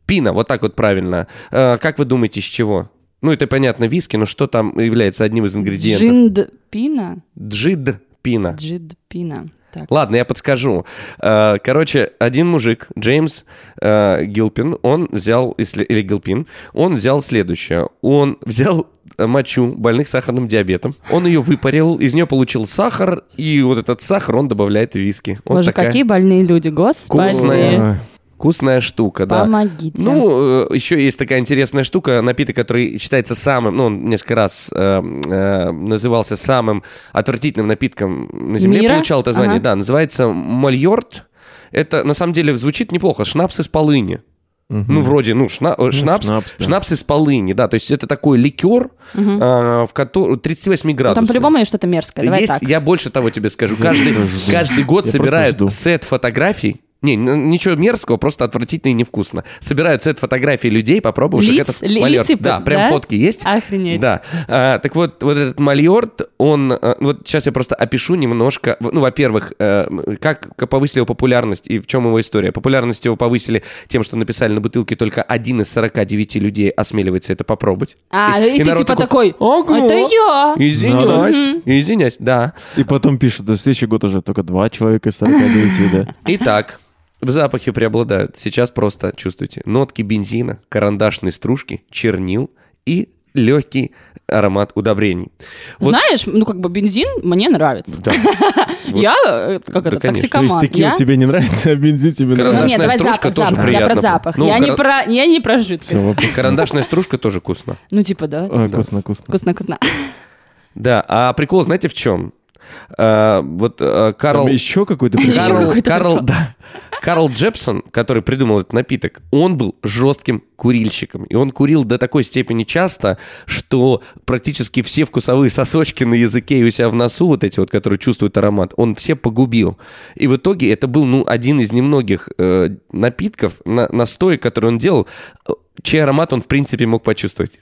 пина, вот так вот правильно. А, Как вы думаете, из чего? Ну, это понятно, виски, но что там является одним из ингредиентов? Джиндпина? Джид пина. Джидпина. Так. Ладно, я подскажу. А, Короче, один мужик, Джеймс э, Гилпин, он взял, или Гилпин, он взял следующее. Он взял э, мочу больных сахарным диабетом, он ее выпарил, из нее получил сахар, и вот этот сахар он добавляет в виски. Вот Боже, такая какие больные люди, господи. Вкусная. Вкусная штука, да. Помогите. Ну, э, еще есть такая интересная штука, напиток, который считается самым, ну, он несколько раз э, э, назывался самым отвратительным напитком на Земле, Мира? получал это звание, Ага. да, называется мальорт. Это, на самом деле, звучит неплохо, шнапс из полыни. Ну, вроде, ну, шна- э, шнапс, шнапс, да. шнапс из полыни, да, то есть это такой ликер, э, в котором 38 Ну, градусов. там по-любому есть что-то мерзкое. Давай Есть, так. я больше того тебе скажу. Каждый, каждый год собирают сет фотографий Не, ничего мерзкого, просто отвратительно и невкусно. Собирают сет фотографий людей, попробовавших Лиц? этот Ли- мальорт. лиц, Да, прям да? фотки есть. Охренеть. Да. А, так вот, вот этот мальорт, он... а, Вот сейчас я просто опишу немножко... Ну, во-первых, э, как повысили его популярность и в чем его история. Популярность его повысили тем, что написали на бутылке только один из 49 людей осмеливается это попробовать. А, и ты народ типа такой, «Ого, это я. Извиняюсь, извиняюсь, да. И потом пишут, в следующий год уже только два человека из 49, да. Итак, в запахе преобладают. Сейчас просто чувствуйте. Нотки бензина, карандашной стружки, чернил и легкий аромат удобрений. Вот- Знаешь, ну как бы бензин мне нравится. Да. Вот. Я, э, как Да, это, конечно. То есть токсикоман. текила Я- тебе не нравится, а бензин тебе Карандаш- Ну, нравится. нет, Карандашная давай запах, тоже запах. Я приятно. про запах. Ну, я, не про, я не про Всё, жидкость. Карандашная стружка тоже вкусно. Ну типа, да. Ой, Вкусно, вкусно. Вкусно, вкусно. Да, а прикол знаете в чем? А, вот а, Карл... Там еще какой-то. Карл, Карл, да. Карл Джепсон, который придумал этот напиток, он был жестким курильщиком. И он курил до такой степени часто, что практически все вкусовые сосочки на языке и у себя в носу, вот эти вот, которые чувствуют аромат, он все погубил. И в итоге это был, ну, один из немногих э, напитков, на, настоек, который он делал, э, чей аромат он, в принципе, мог почувствовать.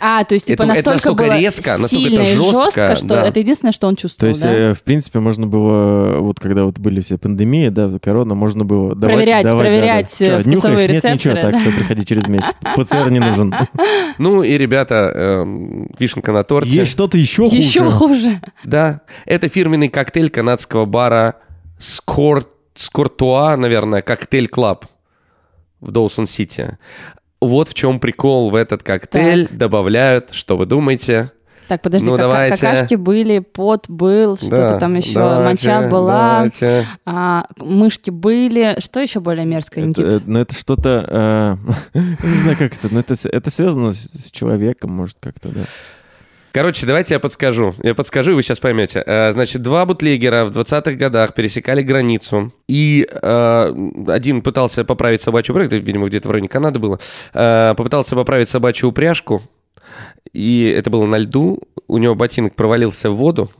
А, то есть, типа, Это- это настолько, настолько было резко, настолько сильно это и жестко, жестко, что да. это единственное, что он То чувствовал, есть, да? э, в принципе, можно было, вот когда вот были все пандемии, да, корона, можно было давать, Проверять, давать, да, проверять, да. э, Чё, вкусовые нюхаешь? Нет, ничего, рецепторы, так, да. все, приходи через месяц. ПЦР не нужен. Ну и, ребята, эм, вишенка на торте. Есть что-то еще хуже. Еще хуже. Да, это фирменный коктейль канадского бара Скор... Sourtoe, наверное, Cocktail Club в Доусон-Сити. Вот в чем прикол в этот коктейль. Добавляют, что вы думаете? Так, подожди, Ну, кака- давайте. какашки были, пот был, что-то Да, там еще, давайте, моча была, давайте. а, мышки были. Что еще более мерзкое, Это, Никит? э, ну, это что-то... э, не знаю, как это, но это, это связано с, с человеком, может, как-то, да. Короче, давайте я подскажу. Я подскажу, и вы сейчас поймете. Э, Значит, два бутлегера в 20-х годах пересекали границу, и э, один пытался поправить собачью упряжку, видимо, где-то в районе Канады было, э, попытался поправить собачью упряжку, и это было на льду, у него ботинок провалился в воду,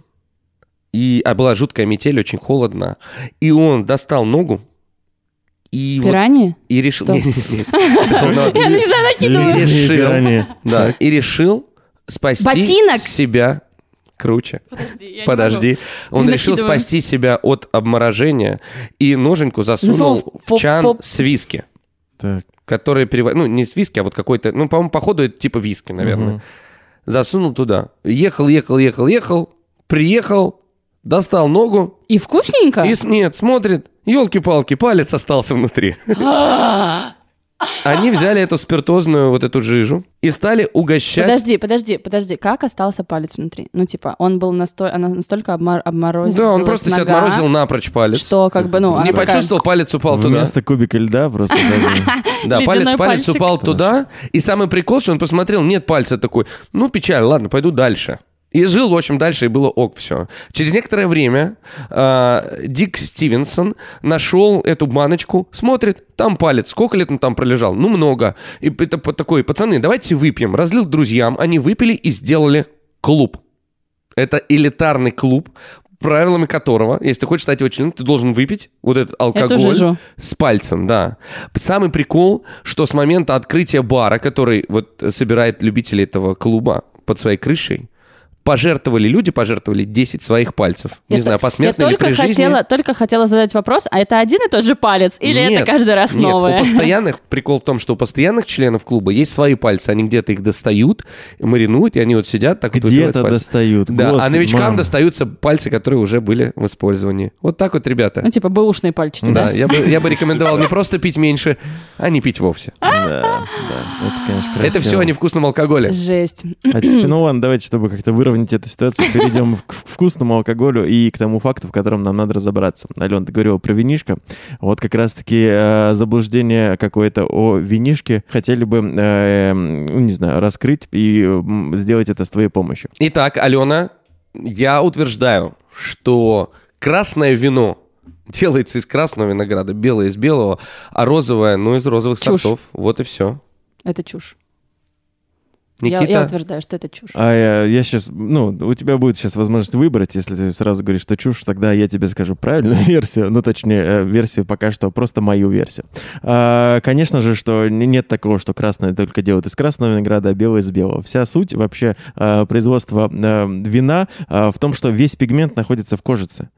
и, а была жуткая метель, очень холодно, и он достал ногу, и, вот- Пираньи? и решил... Я не знаю, накидываю. И решил, Пираньи. да, и решил спасти Ботинок? себя круче. Подожди, я не Подожди. Он Не решил накидываем. спасти себя от обморожения и ноженьку засунул Засунул в в чан поп- с виски, Так. который перево... Ну, не с виски, а вот какой-то... Ну, по-моему, походу, это типа виски, наверное. Засунул туда. Ехал, ехал, ехал, ехал. Приехал, достал ногу. И вкусненько? И, с- нет, смотрит. Елки-палки, палец остался внутри. Они взяли эту спиртозную вот эту жижу и стали угощать Подожди, подожди, подожди. Как остался палец внутри? Ну, типа, он был насто... она настолько обмор... обморозился Да, он просто себе нога, отморозил напрочь палец. Что, как бы, ну, Не такая- почувствовал, палец упал туда. Вместо кубика льда просто. Да, палец, палец упал туда. И самый прикол, что он посмотрел, нет пальца такой. Ну, печаль, ладно, пойду дальше. И жил, в общем, дальше, и было ок, все. Через некоторое время э, Дик Стивенсон нашел эту баночку, смотрит, там палец. Сколько лет он там пролежал? Ну, много. И это такой, пацаны, давайте выпьем. Разлил друзьям, они выпили и сделали клуб. Это элитарный клуб, правилами которого, если ты хочешь стать его членом, ты должен выпить вот этот алкоголь с пальцем, да. Самый прикол, что с момента открытия бара, который вот собирает любителей этого клуба под своей крышей, пожертвовали люди, пожертвовали 10 своих пальцев. Не Я знаю, то- посмертно я или только при жизни. хотела, только хотела задать вопрос, а это один и тот же палец? Или Нет, это каждый раз нет, новое? у постоянных, прикол в том, что у постоянных членов клуба есть свои пальцы, они где-то их достают, маринуют, и они вот сидят так Где-то достают. Да, а Господи, новичкам мам. достаются пальцы, которые уже были в использовании. Вот так вот, ребята. Ну, типа, бэушные пальчики, Да, да? я бы, я бы рекомендовал не просто пить меньше, а не пить вовсе. Да, да, это, конечно, красиво. Это все о невкусном алкоголе. Жесть. А теперь, ну ладно, давайте, чтобы как-то выровнять эту ситуацию, перейдем к вкусному алкоголю и к тому факту, в котором нам надо разобраться. Ален, ты говорила про винишко. Вот как раз-таки э, заблуждение какое-то о винишке хотели бы, э, ну, не знаю, раскрыть и сделать это с твоей помощью. Итак, Алена, я утверждаю, что красное вино делается из красного винограда, белое из белого, а розовое, ну, из розовых Чушь. сортов. Вот и все. Это чушь. Я, Никита? я утверждаю, что это чушь. А я, я сейчас, ну, у тебя будет сейчас возможность выбрать, если ты сразу говоришь, что чушь, тогда я тебе скажу правильную версию, ну, точнее, э, версию пока что, просто мою версию. А, конечно же, что нет такого, что красное только делают из красного винограда, а белое из белого. Вся суть вообще а, производства а, вина а, в том, что весь пигмент находится в кожице.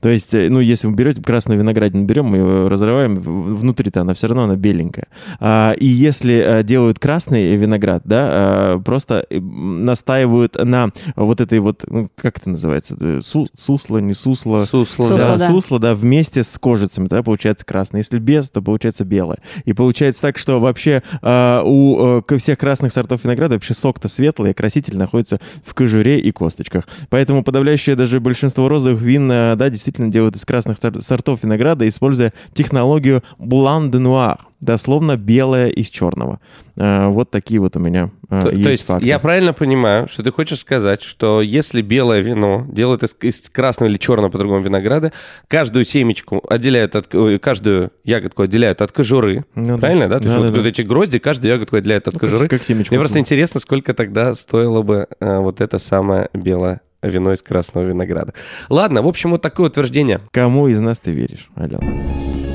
То есть, э, ну, если вы берете красную виноградину, берем, мы ее разрываем, внутри-то она все равно она беленькая. А, и если э, делают красный виноград, да, а, просто настаивают на вот этой вот, ну, как это называется, су- сусло, не сусло, Сусло, Сусло, да, да. сусло, да, вместе с кожицами, тогда получается красное. Если без, то получается белое. И получается так, что вообще а, у ко- всех красных сортов винограда вообще сок-то светлый, а краситель находится в кожуре и косточках. Поэтому подавляющее даже большинство розовых вин, да, действительно делают из красных сор- сортов винограда, используя технологию Blanc de Noir, дословно белое из черного. Э, Вот такие вот у меня э, То, есть, то есть факты. я правильно понимаю, что ты хочешь сказать, что если белое вино делают из, из красного или черного по-другому винограда, каждую семечку отделяют от каждую ягодку отделяют от кожуры, Ну да. правильно, да? То есть Да, вот, да, вот да. эти грозди каждую ягодку отделяют от Ну, как- кожуры. как семечку. Мне просто интересно, сколько тогда стоило бы э, вот это самое белое вино из красного винограда. Ладно, в общем, вот такое утверждение. Кому из нас ты веришь, Алена?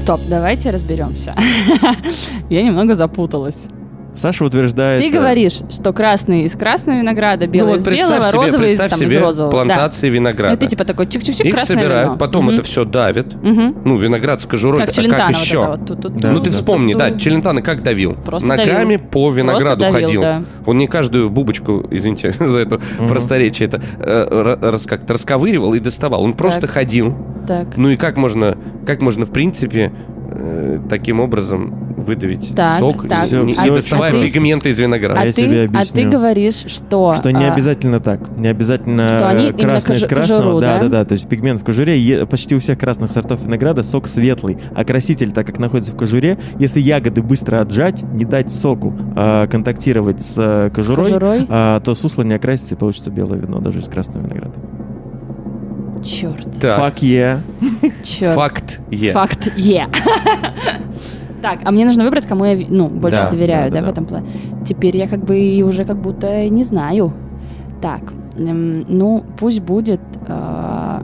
Топ, давайте разберемся. Я немного запуталась. Саша утверждает... Ты э, говоришь, что красный из красного винограда, белый ну вот из представь белого, себе, розовый из, там, себе из розового. плантации Да. винограда. Ну, ты типа такой чик-чик-чик, Их собирают, вино. потом Мгм. это все давит. Мгм. Ну, виноград с кожурой, Как а как вот еще? это вот. Тут-тут-тут. Да, ну ты да. вспомни, да. Челентано как давил? Просто Ногами давил. по винограду давил, ходил. да. Он не каждую бубочку, извините за это просторечие, это э, ра- рас- как-то расковыривал и доставал. Он просто Так. ходил. Так. Ну и как можно, как можно в принципе э, таким образом выдавить Так, сок, так. не, не очень доставая просто. пигменты из винограда? А я а, ты, тебе а ты объясню. говоришь, что... Что не а, обязательно так. Не обязательно Что они красное из красного. кожуру, да, да? да, да. То есть пигмент в кожуре. е- почти у всех красных сортов винограда сок светлый. А краситель, так как находится в кожуре, если ягоды быстро отжать, не дать соку э, контактировать с э, кожурой, Кожурой? а, то сусло не окрасится и получится белое вино, даже из красного винограда. Черт. Так, Fuck yeah. Черт. факт е. Факт Е. Так, а мне нужно выбрать, кому я ну, больше Да, доверяю, да, да, да, в этом плане. Теперь я как бы и уже как будто не знаю. Так, эм, ну, пусть будет... а,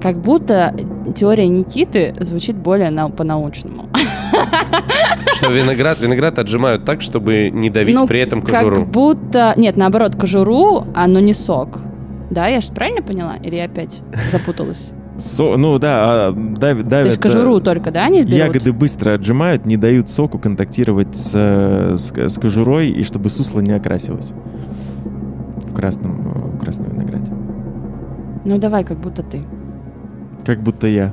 как будто теория Никиты звучит более нау- по-научному. Что виноград, виноград отжимают так, чтобы не давить ну, при этом кожуру. как будто... Нет, наоборот, кожуру, а но не сок. Да, я же правильно поняла? Или я опять запуталась? Со- ну да, а, давит, То есть кожуру только, да, они берут? Ягоды быстро отжимают, не дают соку контактировать с, с, с кожурой, и чтобы сусло не окрасилось в красном, в красном винограде. Ну давай, как будто ты. Как будто я.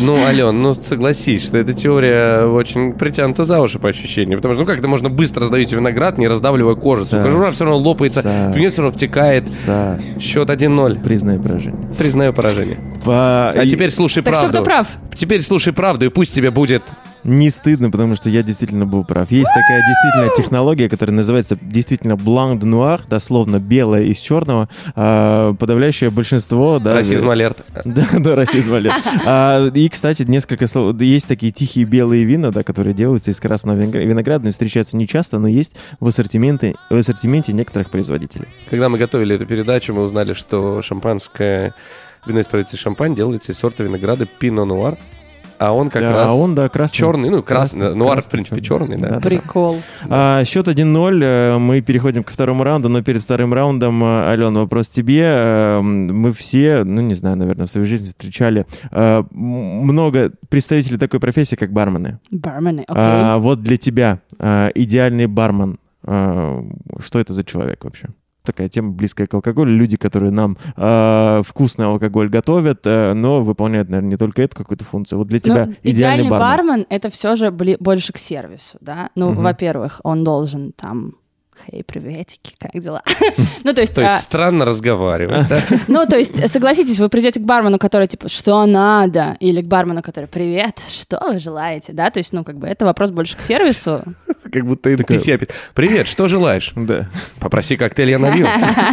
Ну, Ален, ну согласись, что эта теория очень притянута за уши по ощущениям. Потому что, ну как это можно быстро раздавить виноград, не раздавливая кожицу? Саш. Кожура все равно лопается, Саш. все равно втекает. Саш, Счет 1-0. признай поражение. Признаю поражение. По- А и теперь слушай Так что правду. кто прав? Теперь слушай правду, и пусть тебе будет... Не стыдно, потому что я действительно был прав. Есть такая действительно технология, которая называется действительно Blanc de Noir, дословно белое из черного. А, подавляющее большинство... Да, Расизм алерт. Да, да, расизм аллерт. А, И, кстати, несколько слов. Есть такие тихие белые вина, да, которые делаются из красного виногра- винограда, но встречаются не часто, но есть в ассортименте, в ассортименте некоторых производителей. Когда мы готовили эту передачу, мы узнали, что шампанское вино из провинции Шампань делается из сорта винограда Пино Нуар, а он как Да, раз а он, да, красный. черный, ну красный, Красный, нуар в красный, принципе черный. да. Да. Прикол. А, счет 1-0. э, Мы переходим ко второму раунду, но перед вторым раундом, э, Алена, вопрос тебе. Э, Мы все, ну не знаю, наверное, в своей жизни встречали э, много представителей такой профессии, как бармены. Бармены, окей. А, вот для тебя идеальный бармен, что это за человек вообще? Такая тема близкая к алкоголю. Люди, которые нам э, вкусный алкоголь готовят, э, но выполняют, наверное, не только эту какую-то функцию. Вот для тебя Ну, идеальный, бармен. это все же бли- больше к сервису, да. Ну, Мгм. во-первых, он должен там Хей, приветики, как дела? Ну, то есть, То есть а, странно разговаривать, да? ну, то есть, согласитесь, вы придете к бармену, который, типа, что надо, или к бармену, который, привет, что вы желаете, да? То есть, ну, как бы, это вопрос больше к сервису. как будто NPC опять. Привет, что желаешь? Да. Попроси коктейль, я налью.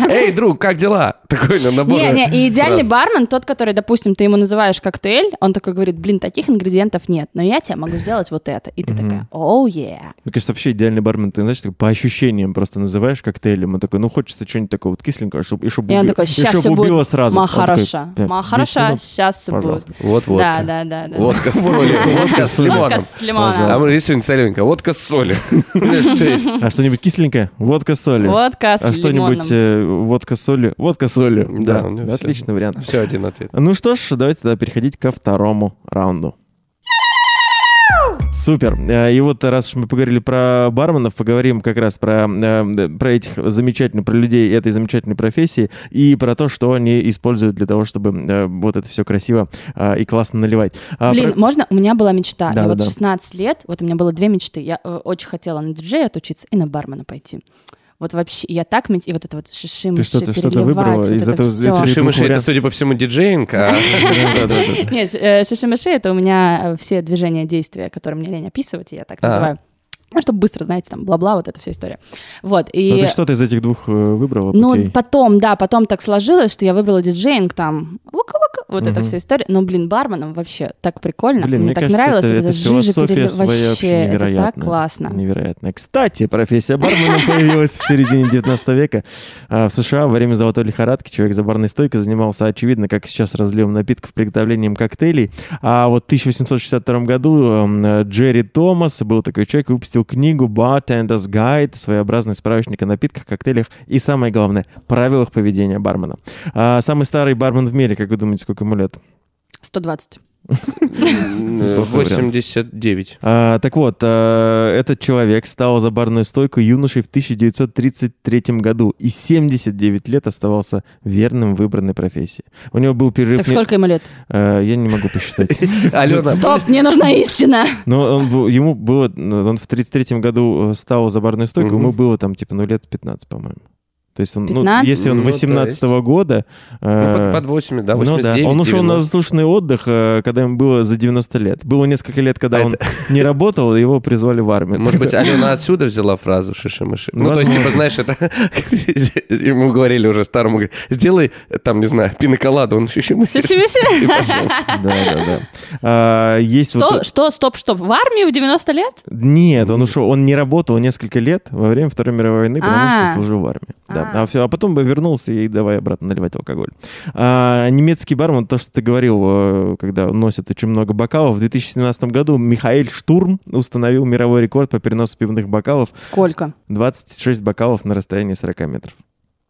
Эй, друг, как дела? Такой на набор. Не, не, и идеальный бармен, тот, который, допустим, ты ему называешь коктейль, он такой говорит, блин, таких ингредиентов нет, но я тебе могу сделать вот это. И ты такая, оу, yeah. Мне кажется, вообще идеальный бармен, ты, знаешь, по ощущениям просто называешь коктейлем, он такой, ну, хочется что-нибудь такого вот кисленького, чтобы, и чтобы, И он уби- такой, и сейчас все убило будет сразу. Он такой, махараша, «Да, 10 махараша, минут, сейчас все будет. пожалуйста». Вот водка. Да, да, да, да. Водка с солью. Водка с лимоном. Водка с лимоном. Пожалуйста. А мы рисуем солененькая. Водка с солью. А что-нибудь кисленькое? Водка с солью. Водка с а что-нибудь э, водка с солью? Водка с солью. Да, отличный вариант. Все один ответ. Ну что ж, давайте тогда переходить ко второму раунду. Супер. Э, И вот раз уж мы поговорили про барменов, поговорим как раз про, э, про этих замечательных, про людей этой замечательной профессии и про то, что они используют для того, чтобы э, вот это все красиво и классно наливать. А, Блин, про- можно? У меня была мечта. Да, я да, вот да. 16 лет, вот у меня было две мечты. Я очень хотела на диджея отучиться и на бармена пойти. Вот вообще, я так. И вот это вот шиши Ты что-то- что-то переливать, выбрала вот из это этого- Шиши-мыши, это, судя по всему, диджеинг. а-. Нет, э, шиши-мыши — это у меня э, все движения, действия, которые мне лень описывать, я так А. называю. Ну, чтобы быстро, знаете, там, бла-бла, вот эта вся история. Вот, и... Ну ты что-то из этих двух э, выбрала Ну, путей? потом, да, потом так сложилось, что я выбрала диджеинг, там, вука-вука, вот эта Мгм. вся история. Но, блин, барменом вообще так прикольно. Блин, мне, мне так кажется, нравилось, это, вот это эта философия перелив- своя вообще, это так классно. Невероятная. Кстати, профессия бармена появилась в середине 19 века. А, В США во время золотой лихорадки человек за барной стойкой занимался, очевидно, как сейчас, разливом напитков, приготовлением коктейлей. А вот в 1862 году эм, Джерри Томас, был такой человек, выпустил книгу Bartender's Guide, своеобразный справочник о напитках, коктейлях и, самое главное, правилах поведения бармена. А, Самый старый бармен в мире, как вы думаете, сколько ему лет? 120. Э, 89. А, так вот, а, этот человек стал за барную стойку юношей в 1933 году и 79 лет оставался верным выбранной профессии. У него был перерыв... Так сколько ему лет? А, я не могу посчитать. Стоп, мне нужна истина. Но был, ему было... Он в 33 году э, стал за барную стойку, ему было там типа ну лет 15, по-моему. То есть он, ну, 15? если он Ну, то 18 есть. года... Ну, э, под, под 8, да, ну да, 89. он ушел на 90. заслуженный отдых, э, когда ему было за 90 лет. Было несколько лет, когда А он не работал, его призвали в армию. Может быть, Алена отсюда взяла фразу шиши-мыши? Ну, то есть, типа, знаешь, это... Ему говорили уже старому, сделай, там, не знаю, пиноколаду, он шиши-мыши. Шиши-мыши. Да, да, да. А, Есть Что, вот... что, стоп, стоп, в армию в 90 лет? Нет, он ушел, он не работал несколько лет во время Второй мировой войны, потому что А. служил в армии. Да. А. Всё- а потом бы вернулся и давай обратно наливать алкоголь. А, немецкий бармен, то, что ты говорил, э, когда носят очень много бокалов, в 2017 году Михаэль Штурм установил мировой рекорд по переносу пивных бокалов. Сколько? 26 бокалов на расстоянии 40 метров.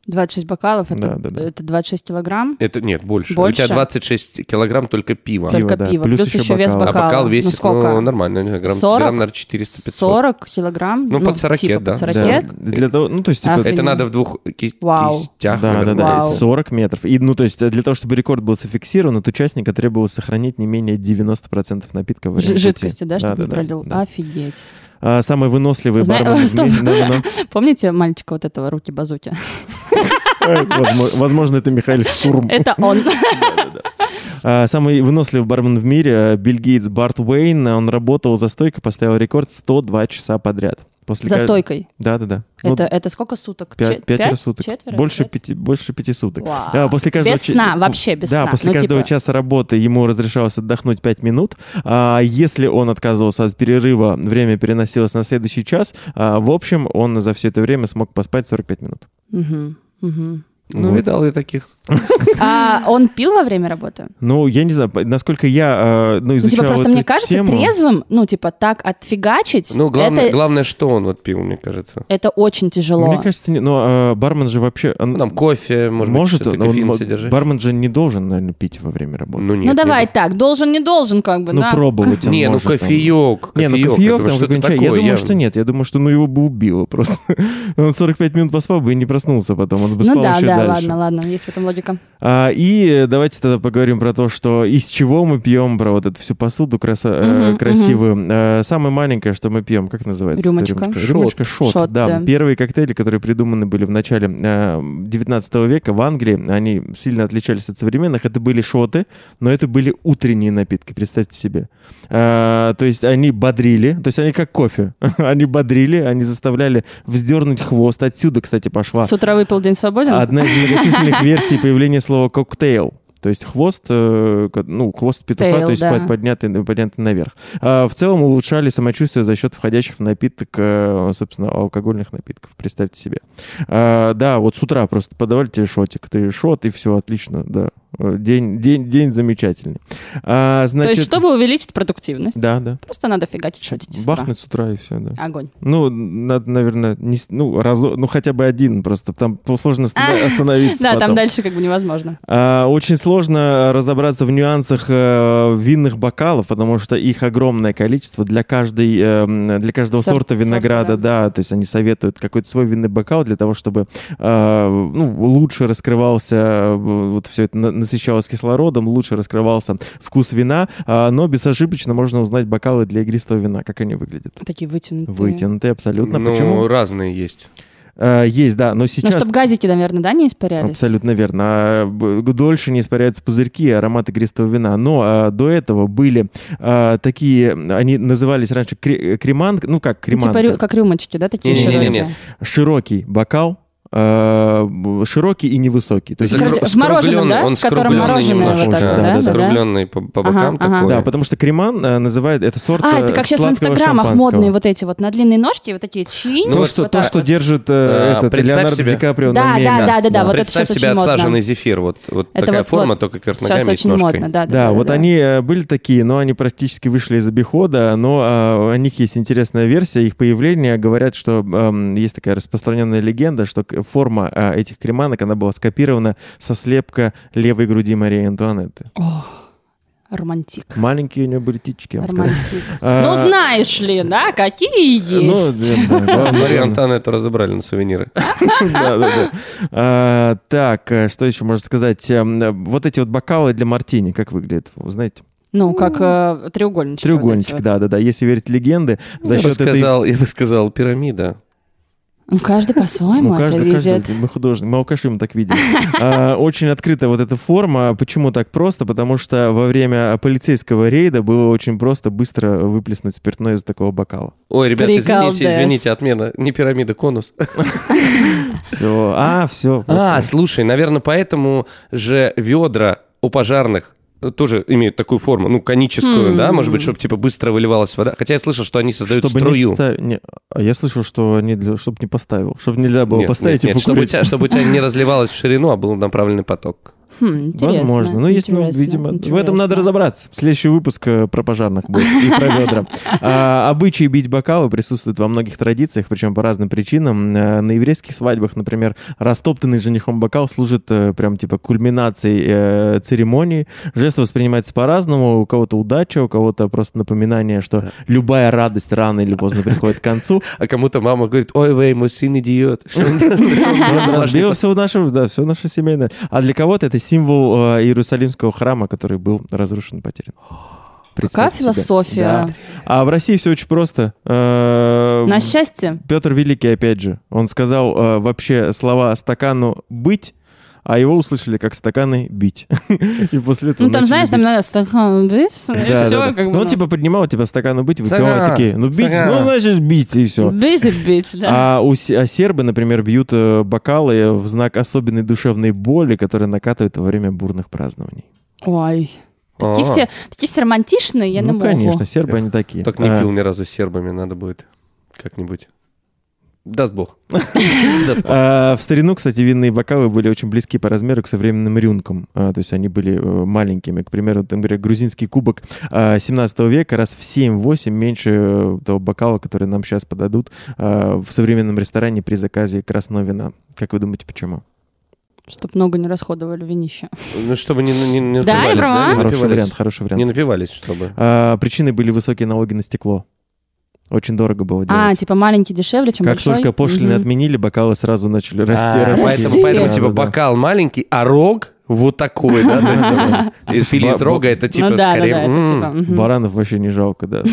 26 бокалов, это, Да, да, да. это 26 килограмм? Это нет, больше. Больше? У тебя 26 килограмм только пива. Пиво, Только да. пиво, Плюс плюс, еще еще вес бокал. А бокала. бокал весит, ну, сколько? ну, нормально, не знаю, грамм, 40? грамм, наверное, 400-500. 40 килограмм? Ну, под 40, типа да. под 40 Да. Для того, ну, то есть, типа, Охренеть. Это надо в двух ки- Вау. кистях. Да, да, да, Вау. 40 метров. И, ну, то есть, для того, чтобы рекорд был зафиксирован, от участника требовалось сохранить не менее 90% напитка время Ж- жидкости, да, чтобы да, да, пролил? да. Офигеть. А, самый выносливый Знаю- бармен стоп. мире-. Помните мальчика вот этого руки-базуки? Возможно- Возможно, это Михаил Штурм. Это он. А, Самый выносливый бармен в мире, э, Билл Гейтс Барт Уэйн, он работал за стойкой, поставил рекорд 102 часа подряд. После За стойкой. Да-да-да. Ну, Это это сколько суток? пя- Чет- пятеро пять? суток. Четверо? Больше Пять? пяти, больше пяти суток. Вау. А, после каждого Без чи- сна, вообще без да, сна. после Ну, каждого типа- часа работы ему разрешалось отдохнуть 5 минут. А если он отказывался от перерыва, время переносилось на следующий час. А, в общем, он за все это время смог поспать 45 минут. Мгм, мгм. Ну, Вот. видал я таких. А он пил во время работы? Ну, я не знаю, насколько я э, ну, Ну, изучал типа, просто эту мне кажется, тему. трезвым, ну, типа, так отфигачить, Ну, главное, это, главное, что он вот пил, мне кажется. это очень тяжело. Мне кажется, не- ну, э, бармен же вообще... он- Ну, там кофе, может, может, быть, но он кофеин содержащий. бармен же не должен, наверное, пить во время работы. Ну, нет. ну, давай должен. так, должен, не должен, как бы, Ну, да? пробовать он Не, ну там. кофеек, Не, ну кофеек, кофеек я думаю, там какой-нибудь чай. Я думаю, явно. что нет. Я думаю, что ну его бы убило просто. Он 45 минут поспал бы и не проснулся потом. Он бы Ну спал да, еще да, дальше. ладно, ладно, есть в этом логика. А, и давайте тогда поговорим про то, что из чего мы пьем, про вот эту всю посуду краса- Мгм, красивую. Э, самое маленькое, что мы пьем, как называется? Рюмочка. Рюмочка, Шот. Рюмочка шот, Шот, да. да. Первые коктейли, которые придуманы были в начале э, 19 века в Англии, они сильно отличались от современных. Это были шоты, но это были утренние напитки, представьте себе. Э, то есть они бодрили, то есть они как кофе. они бодрили, они заставляли вздернуть хвост. Отсюда, кстати, пошла С утра выпил, день свободен? Одна из многочисленных версий появления слова коктейл. То есть хвост, э, ну, хвост петуха, Tail, то есть да. под- поднятый, поднятый наверх. А в целом улучшали самочувствие за счет входящих в напиток, э, собственно, алкогольных напитков. Представьте себе. А, да, вот с утра просто подавали тебе шотик. Ты шот, и все, отлично, да. Э, День, день, день замечательный. А, То значит, есть, чтобы увеличить продуктивность, Да, да. просто надо фигачить шотики. Бахнуть с утра и все, да. Огонь. Ну, надо, наверное, не, ну, разо- ну, хотя бы один просто. Там сложно остановиться Да, там дальше как бы невозможно. А, Очень сложно разобраться в нюансах э, винных бокалов, потому что их огромное количество для каждой э, для каждого Сорт- сорта винограда, да, то есть они советуют какой-то свой винный бокал для того, чтобы ну, лучше раскрывался вот все это на- насыщалось кислородом, лучше раскрывался вкус вина, а, но безошибочно можно узнать бокалы для игристого вина, как они выглядят. Такие вытянутые. Вытянутые абсолютно. Ну, Почему? разные есть. Э, Есть, да, но Ну, сейчас чтобы газики, наверное, да, не испарялись? Абсолютно верно. А, Дольше не испаряются пузырьки и аромат игристого вина. Но а, до этого были а, такие, они назывались раньше кре- креман, ну как Ну, креман, Типа как рюмочки, да, такие Не-не-не-не. широкие? широкий бокал, а, б- широкий и невысокий. То есть, Скру- с мороженым, да? Он В котором мороженое немножко, вот это, да, да, да, да. скругленный по, по Ага, бокам ага. такой. да, потому что креман а, называет это сорт А, э, это как сейчас в инстаграмах модные вот эти вот на длинные ножки, вот такие чинь. Ну, то, вот что, вот то, так что вот. держит э, Да, этот Леонардо себе- Ди Каприо Да, на меме. да, да, да, да, вот это Представь сейчас себе отсаженный зефир, вот, вот Это такая вот- форма, вот только кверх Сейчас ногами и с очень ножкой. модно, да. Да, вот они э, были такие, но они практически вышли из обихода, но а, о них есть интересная версия их появления. Говорят, что эм, есть такая распространенная легенда, что форма а, этих креманок, она была скопирована со слепка левой груди Марии Антуанетты. Романтик. Маленькие у нее были титечки, я вам. Романтик. А, Ну, знаешь ли, да, какие ну, есть. да, да, Марию главное. Антуанетту разобрали на сувениры. Да, да, да. А, Так, э, что еще можно сказать? Эм, Вот эти вот бокалы для мартини, как выглядят, вы знаете? Ну, как э, треугольничек. Треугольничек, вот. да, да, да. Если верить легенде, за я, бы счет этой сказал, я бы сказал, пирамида. Ну, каждый по-своему Ну, это каждый, каждый, видит. мы художник, мы алкаши мы так видим. А, Очень открытая вот эта форма. Почему так просто? Потому что во время полицейского рейда было очень просто быстро выплеснуть спиртное из такого бокала. Ой, ребята, извините, извините, отмена. Не пирамида, конус. Все. А, все. А, слушай, наверное, поэтому же ведра у пожарных тоже имеют такую форму, ну, коническую, Хм. да, может быть, чтобы, типа, быстро выливалась вода. Хотя я слышал, что они создают чтобы струю. не ста- не- а я слышал, что они для... чтобы не поставил, чтобы нельзя было Нет, поставить нет, и нет, чтобы у, тебя, чтобы у тебя не разливалось в ширину, а был направленный поток. Хм, интересно, Возможно. Ну, есть, ну, интересно, видимо, в этом надо интересно. разобраться. Следующий выпуск э, про пожарных будет и про ведра. А, Обычаи бить бокалы присутствуют во многих традициях, причем по разным причинам. Э, На еврейских свадьбах, например, растоптанный женихом бокал служит э, прям типа кульминацией э, церемонии. Жест воспринимается по-разному. У кого-то удача, у кого-то просто напоминание, что любая радость рано или поздно приходит к концу. А кому-то мама говорит, ой, вей, мой сын идиот. Разбил все наше, да, все наше семейное. А для кого-то это символ э, Иерусалимского храма, который был разрушен и потерян. Какая философия? Да. А в России все очень просто. Э, На счастье. Петр Великий, опять же, он сказал э, вообще слова «стакану быть», а его услышали как «стаканы бить». И после этого Ну, там, знаешь, там бить. надо стакан бить, и все. Ну, он ну, типа поднимал, типа, стаканы быть, выпивал, Стакан, такие, ну, бить, ну, значит, бить, и все. Бить и бить, да. А, а сербы, например, бьют э, бокалы в знак особенной душевной боли, которая накатывает во время бурных празднований. Ой. Такие А. все, такие все романтичные, я не ну, могу. конечно, сербы они такие. Так не А, пил ни разу с сербами, надо будет как-нибудь. Даст бог. А, в старину, кстати, винные бокалы были очень близки по размеру к современным рюмкам. А, то есть они были э, маленькими. К примеру, там, например, грузинский кубок а, 17 века раз в 7-8 меньше э, того бокала, который нам сейчас подадут а, в современном ресторане при заказе красного вина. Как вы думаете, почему? Чтоб много не расходовали винища. Ну, чтобы не, не, не Да, напивались, права. да? Не Хороший напивались. вариант, хороший вариант. Не напивались, чтобы. А, причиной были высокие налоги на стекло. Очень дорого было А, делать. типа маленький дешевле, чем Как большой? только пошлины Мгм. отменили, бокалы сразу начали расти, А, расти. Поэтому, поэтому, типа, бокал маленький, а рог вот такой, да? Там, Из фили из рога это типа ну да, скорее... типа. Баранов вообще не жалко, да.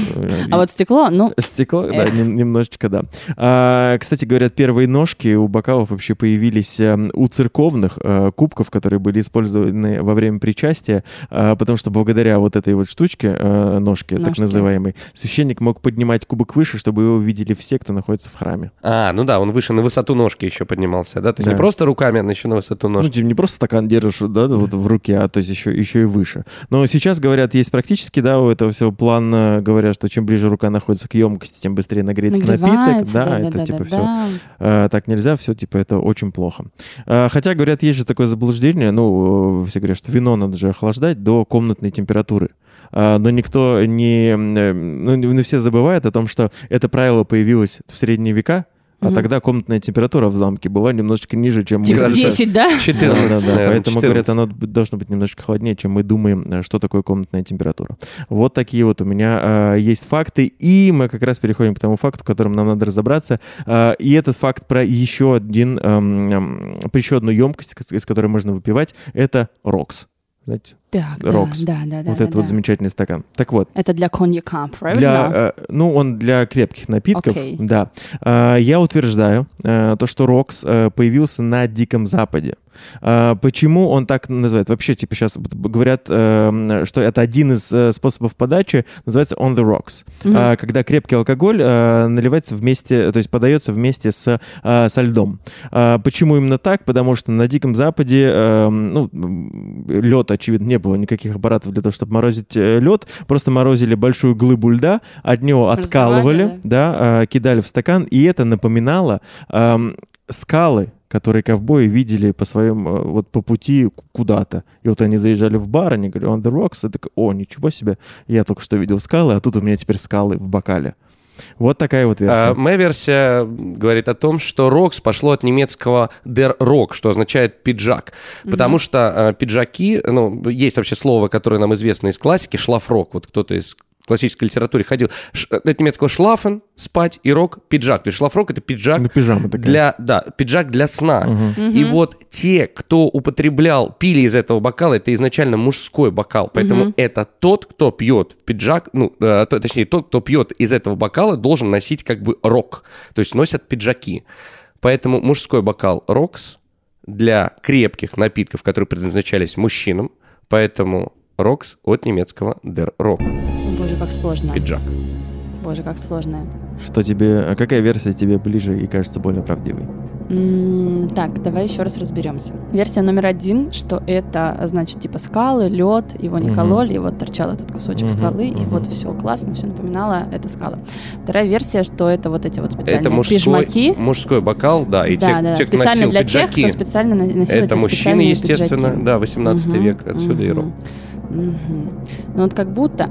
А вот стекло, ну, Стекло, да, немножечко, да. А, кстати, говорят, первые ножки у бокалов вообще появились эм, у церковных э, кубков, которые были использованы во время причастия, а, потому что благодаря вот этой вот штучке, э, ножке, так называемой, священник мог поднимать кубок выше, чтобы его видели все, кто находится в храме. А, ну да, он выше на высоту ножки еще поднимался, да? То есть не просто руками, а еще на высоту Ну, ножки. типа, не просто стакан держишь, да, вот в руке, а то есть еще, еще и выше. Но сейчас, говорят, есть практически, да, у этого всего план, говорят, что чем ближе рука находится к емкости, тем быстрее нагреется напиток. нагревается. Да, это типа все да. Э, так нельзя, все, типа, это очень плохо. Э, хотя, говорят, есть же такое заблуждение, ну, все говорят, что вино надо же охлаждать до комнатной температуры. А, но никто не... э, Ну, все забывают о том, что это правило появилось в средние века, а Мгм. тогда комнатная температура в замке была немножечко ниже, чем Типа Градусов. сейчас. 10, да? 14, Да, да, да. наверное, Поэтому, говорят, 14. оно б- должно быть немножечко холоднее, чем мы думаем, э, что такое комнатная температура. Вот такие вот у меня э, есть факты, и мы как раз переходим к тому факту, которым нам надо разобраться. Э, и этот факт про еще один, эм, эм, про еще одну емкость, из которой можно выпивать, это рокс. Знаете, Так, да, Рокс. да, да, да. вот да, этот вот да. замечательный стакан. Так вот, Это для коньяка, правильно? для, э, ну, он для крепких напитков, Окей. да. А, я утверждаю э, то, что Рокс э, появился на Диком Западе. А, почему он так называют? Вообще, типа, сейчас говорят, э, что это один из э, способов подачи, называется on the rocks. А, когда крепкий алкоголь э, наливается вместе, то есть подается вместе с, э, со льдом. Почему именно так? Потому что на Диком Западе, э, ну, лед, очевидно, не было никаких аппаратов для того, чтобы морозить лед, просто морозили большую глыбу льда, от него откалывали, да, э, кидали в стакан, и это напоминало эм, скалы, которые ковбои видели по своим, э, вот по пути куда-то. И вот они заезжали в бар, они говорили, on the rocks, и такой, о, ничего себе, я только что видел скалы, а тут у меня теперь скалы в бокале. Вот такая вот версия. А, моя версия говорит о том, что рокс пошло от немецкого der Rock, что означает пиджак. Потому что а, пиджаки, ну, есть вообще слово, которое нам известно из классики, шлафрок. Вот кто-то из классической литературе ходил. Ш- от немецкого шлафен, спать, и рок, пиджак. То есть шлафрок — это пиджак Ну, пижама такая. для, да, пиджак для сна. Мгм. И вот те, кто употреблял, пили из этого бокала, это изначально мужской бокал. Поэтому Мгм. это тот, кто пьет в пиджак, ну, э, то- точнее, тот, кто пьет из этого бокала, должен носить как бы рок. То есть носят пиджаки. Поэтому мужской бокал рокс для крепких напитков, которые предназначались мужчинам. Поэтому рокс от немецкого der Rock. Боже, как сложно. Пиджак. Боже, как сложно. Что тебе, а какая версия тебе ближе и кажется более правдивой? Так, давай еще раз разберемся. Версия номер один, что это, значит, типа скалы, лед, его не кололи, и вот торчал этот кусочек скалы, и вот все классно, все напоминало это скалы. Вторая версия, что это вот эти вот специальные Это мужской, пижмаки. мужской бокал, да, и да, те, да, те, кто специально носил для пиджаки, тех, кто специально носил это эти мужчины, естественно, пиджаки. да, 18 Мгм, век, отсюда и рок. Мгм. Ну вот как будто,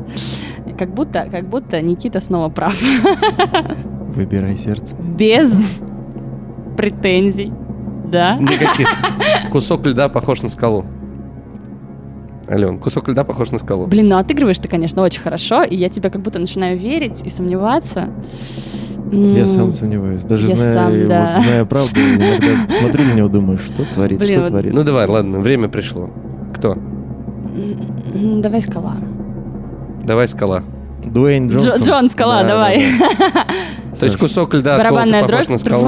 как будто, как будто Никита снова прав. Выбирай сердце. Без претензий, да? Никаких. Кусок льда похож на скалу. Ален, кусок льда похож на скалу. Блин, ну отыгрываешь ты, конечно, очень хорошо, и я тебя как будто начинаю верить и сомневаться. Я сам сомневаюсь. Даже Я зная, сам, да. вот, зная правду, иногда смотрю на него, думаю, что творит, Блин, что вот- творит. Ну давай, ладно, время пришло. Кто? Давай скала. Давай скала. Дуэйн Джо- Джонсон. Джон скала, Да, давай. да, да. То есть кусок льда Барабанная дробь. на скалу.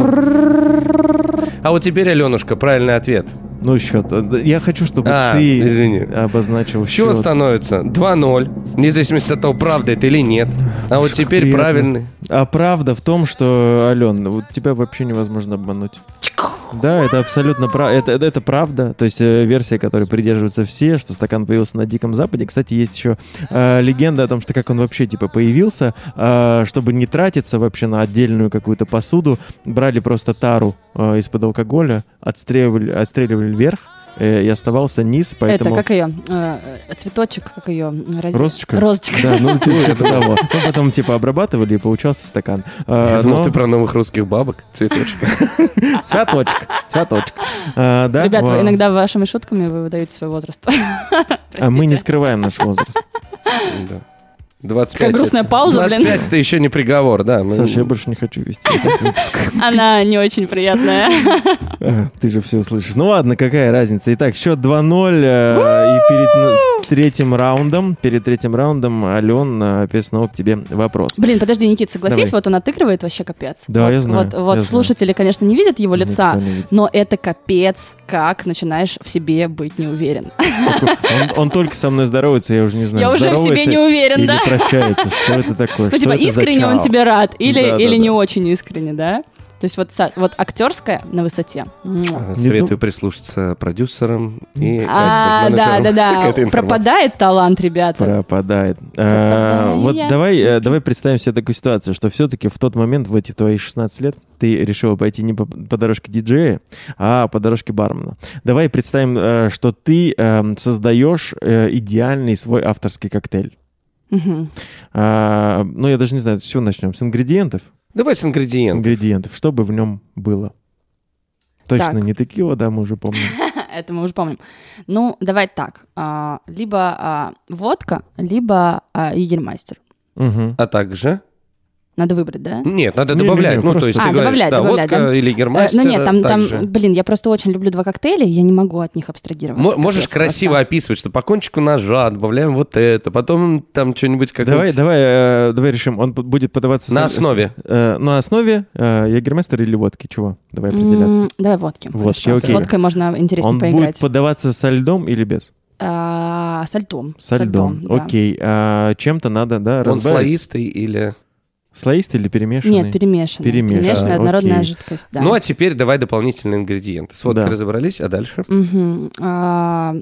А вот теперь, Аленушка, правильный ответ. Ну, счет. Я хочу, чтобы А, ты извини. обозначил Счет счет. становится 2-0, вне зависимости от того, правда это или нет. А вот теперь приятно. правильный. А правда в том, что, Ален, вот тебя вообще невозможно обмануть. Да, это абсолютно правда. Это, это, это правда. То есть э, версия, которой придерживаются все, что стакан появился на Диком Западе. Кстати, есть еще э, легенда о том, что как он вообще типа появился, э, чтобы не тратиться вообще на отдельную какую-то посуду, брали просто тару э, из-под алкоголя, отстреливали, отстреливали вверх и оставался низ, поэтому... Это как ее? Цветочек, как ее? Розочка? Розочка. Да, ну типа, типа того. Ну, потом типа обрабатывали и получался стакан. А, Я думал, ты про новых русских бабок, цветочек. Цветочек, цветочек. А, да? Ребят, вы Ва- иногда вашими шутками вы выдаете свой возраст. А мы не скрываем наш возраст. Да. 25 Какая грустная пауза, блин. 25 это еще не приговор, да. Мы- Саша, я больше не хочу вести этот выпуск. Она не очень приятная. А, Ты же все услышишь. Ну ладно, какая разница. Итак, счет 2-0. э, И перед третьим раундом, перед третьим раундом, Ален, э, опять снова к тебе вопрос. Блин, подожди, Никит, согласись, Давай. вот он отыгрывает вообще капец. Да, вот, я знаю, Вот, я вот знаю. слушатели, конечно, не видят его лица, видит. но это капец, как начинаешь в себе быть не уверен. Он, он только со мной здоровается, я уже не знаю, Я уже в себе не уверен, да? прощается. Что это такое? Ну, типа, искренне он тебе рад или, или не очень искренне, да? То есть вот, вот актерская на высоте. Не Советую прислушаться продюсерам и А, да, да, да. Пропадает талант, ребята. Пропадает. А, вот давай, э, давай представим себе такую ситуацию, что все-таки в тот момент, в эти твои 16 лет, ты решила пойти не по, по дорожке диджея, а по дорожке бармена. Давай представим, э, что ты э, создаешь э, идеальный свой авторский коктейль. Мгм. А, ну, я даже не знаю, с чего начнем? С ингредиентов? Давай с С ингредиентов. ингредиентов. Что бы в нем было? Точно Так. не текила, да, мы уже помним. Это мы уже помним. Ну, давай так. а, Либо а, водка, либо а, егермастер. А также... Надо выбрать, да? Нет, надо Не-не-не, добавлять. Ну, то просто- есть ты А, говоришь, добавлять, да, добавлять, водка да? или Э, гермастер. Ну нет, там, там, блин, я просто очень люблю два коктейля, я не могу от них абстрагироваться. Мо- Можешь Капец красиво просто. описывать, что по кончику ножа добавляем вот это, потом там что-нибудь как Давай, давай, э, давай решим. Он будет подаваться... На с- основе. э, на основе э, ягермастер или водки? Чего? Давай определяться. М, Давай водки. Водки, Хорошо. С окей. водкой можно интереснее Он будет поиграть. подаваться со льдом или без? А, со льдом. Со льдом. да. Окей. А чем-то надо, да, Он разбавить? слоистый или... Слоистый или перемешанный? Нет, перемешанная. Перемешанная, Перемешанная однородная окей. жидкость, да. Ну, а теперь давай дополнительные ингредиенты. С водкой Да. разобрались, а дальше? Мгм. А,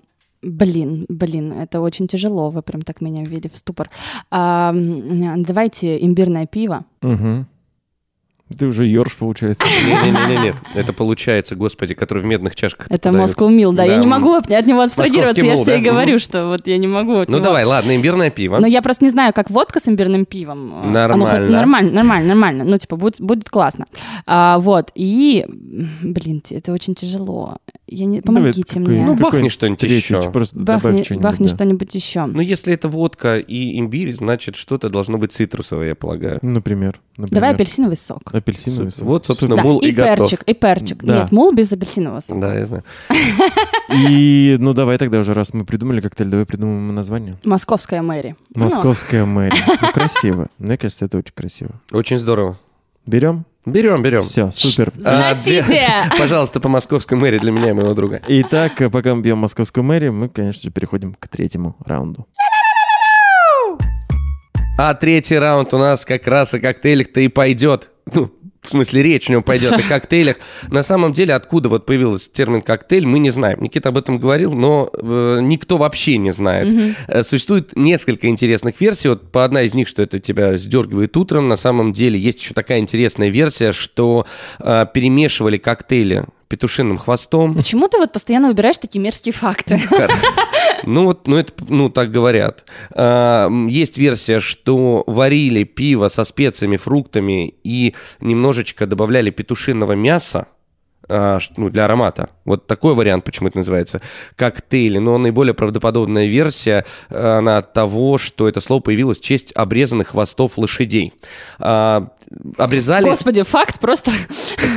Блин, блин, это очень тяжело, вы прям так меня ввели в ступор. А, давайте имбирное пиво. Мгм. Ты уже ерш, получается. Не-не-не, это получается, господи, который в медных чашках. Это. Moscow Mil, да. Да, Я не могу от него абстрагироваться, я же тебе говорю, что вот я не могу от Ну него. давай, ладно, имбирное пиво. Но я просто не знаю, как водка с имбирным пивом. э, оно Нормально. Нормально, нормально, нормально. Ну, типа, будет, будет классно. А, вот. И, блин, это очень тяжело. Я не... Помогите мне. Ну, бахни что-нибудь еще. Просто добавь Бахни, что-нибудь. бахни да. что-нибудь еще. Ну, если это водка и имбирь, значит, что-то должно быть цитрусовое, я полагаю. Например. например. Давай апельсиновый сок. Апельсиновый сок. Вот, собственно, Да, мул и, и готов. перчик, и перчик. Да. Нет, мул без апельсинового сока. Да, я знаю. И, ну, давай тогда уже, раз мы придумали коктейль, давай придумаем название. Московская Мэри. Ну, Московская мэрия. Ну, красиво. Мне кажется, это очень красиво. Очень здорово. Берем? Берем, берем. Все, супер. А, две- Пожалуйста, по московской мэри для меня и моего друга. Итак, пока мы бьем московскую мэрию, мы, конечно же, переходим к третьему раунду. А третий раунд у нас как раз о коктейлях-то и пойдет. Ну, в смысле, речь у него пойдет о коктейлях. На самом деле, откуда вот появился термин коктейль, мы не знаем. Никита об этом говорил, но э, никто вообще не знает. Э, Существует несколько интересных версий. Вот по одна из них, что это тебя сдергивает утром. На самом деле, есть еще такая интересная версия, что э, перемешивали коктейли петушиным хвостом. Почему ты вот постоянно выбираешь такие мерзкие факты? Ну вот, ну это, ну так говорят. А, Есть версия, что варили пиво со специями, фруктами и немножечко добавляли петушиного мяса, а, ну, для аромата. Вот такой вариант, почему это называется коктейли. Но наиболее правдоподобная версия, она от того, что это слово появилось в честь обрезанных хвостов лошадей. А, Обрезали... Господи, факт просто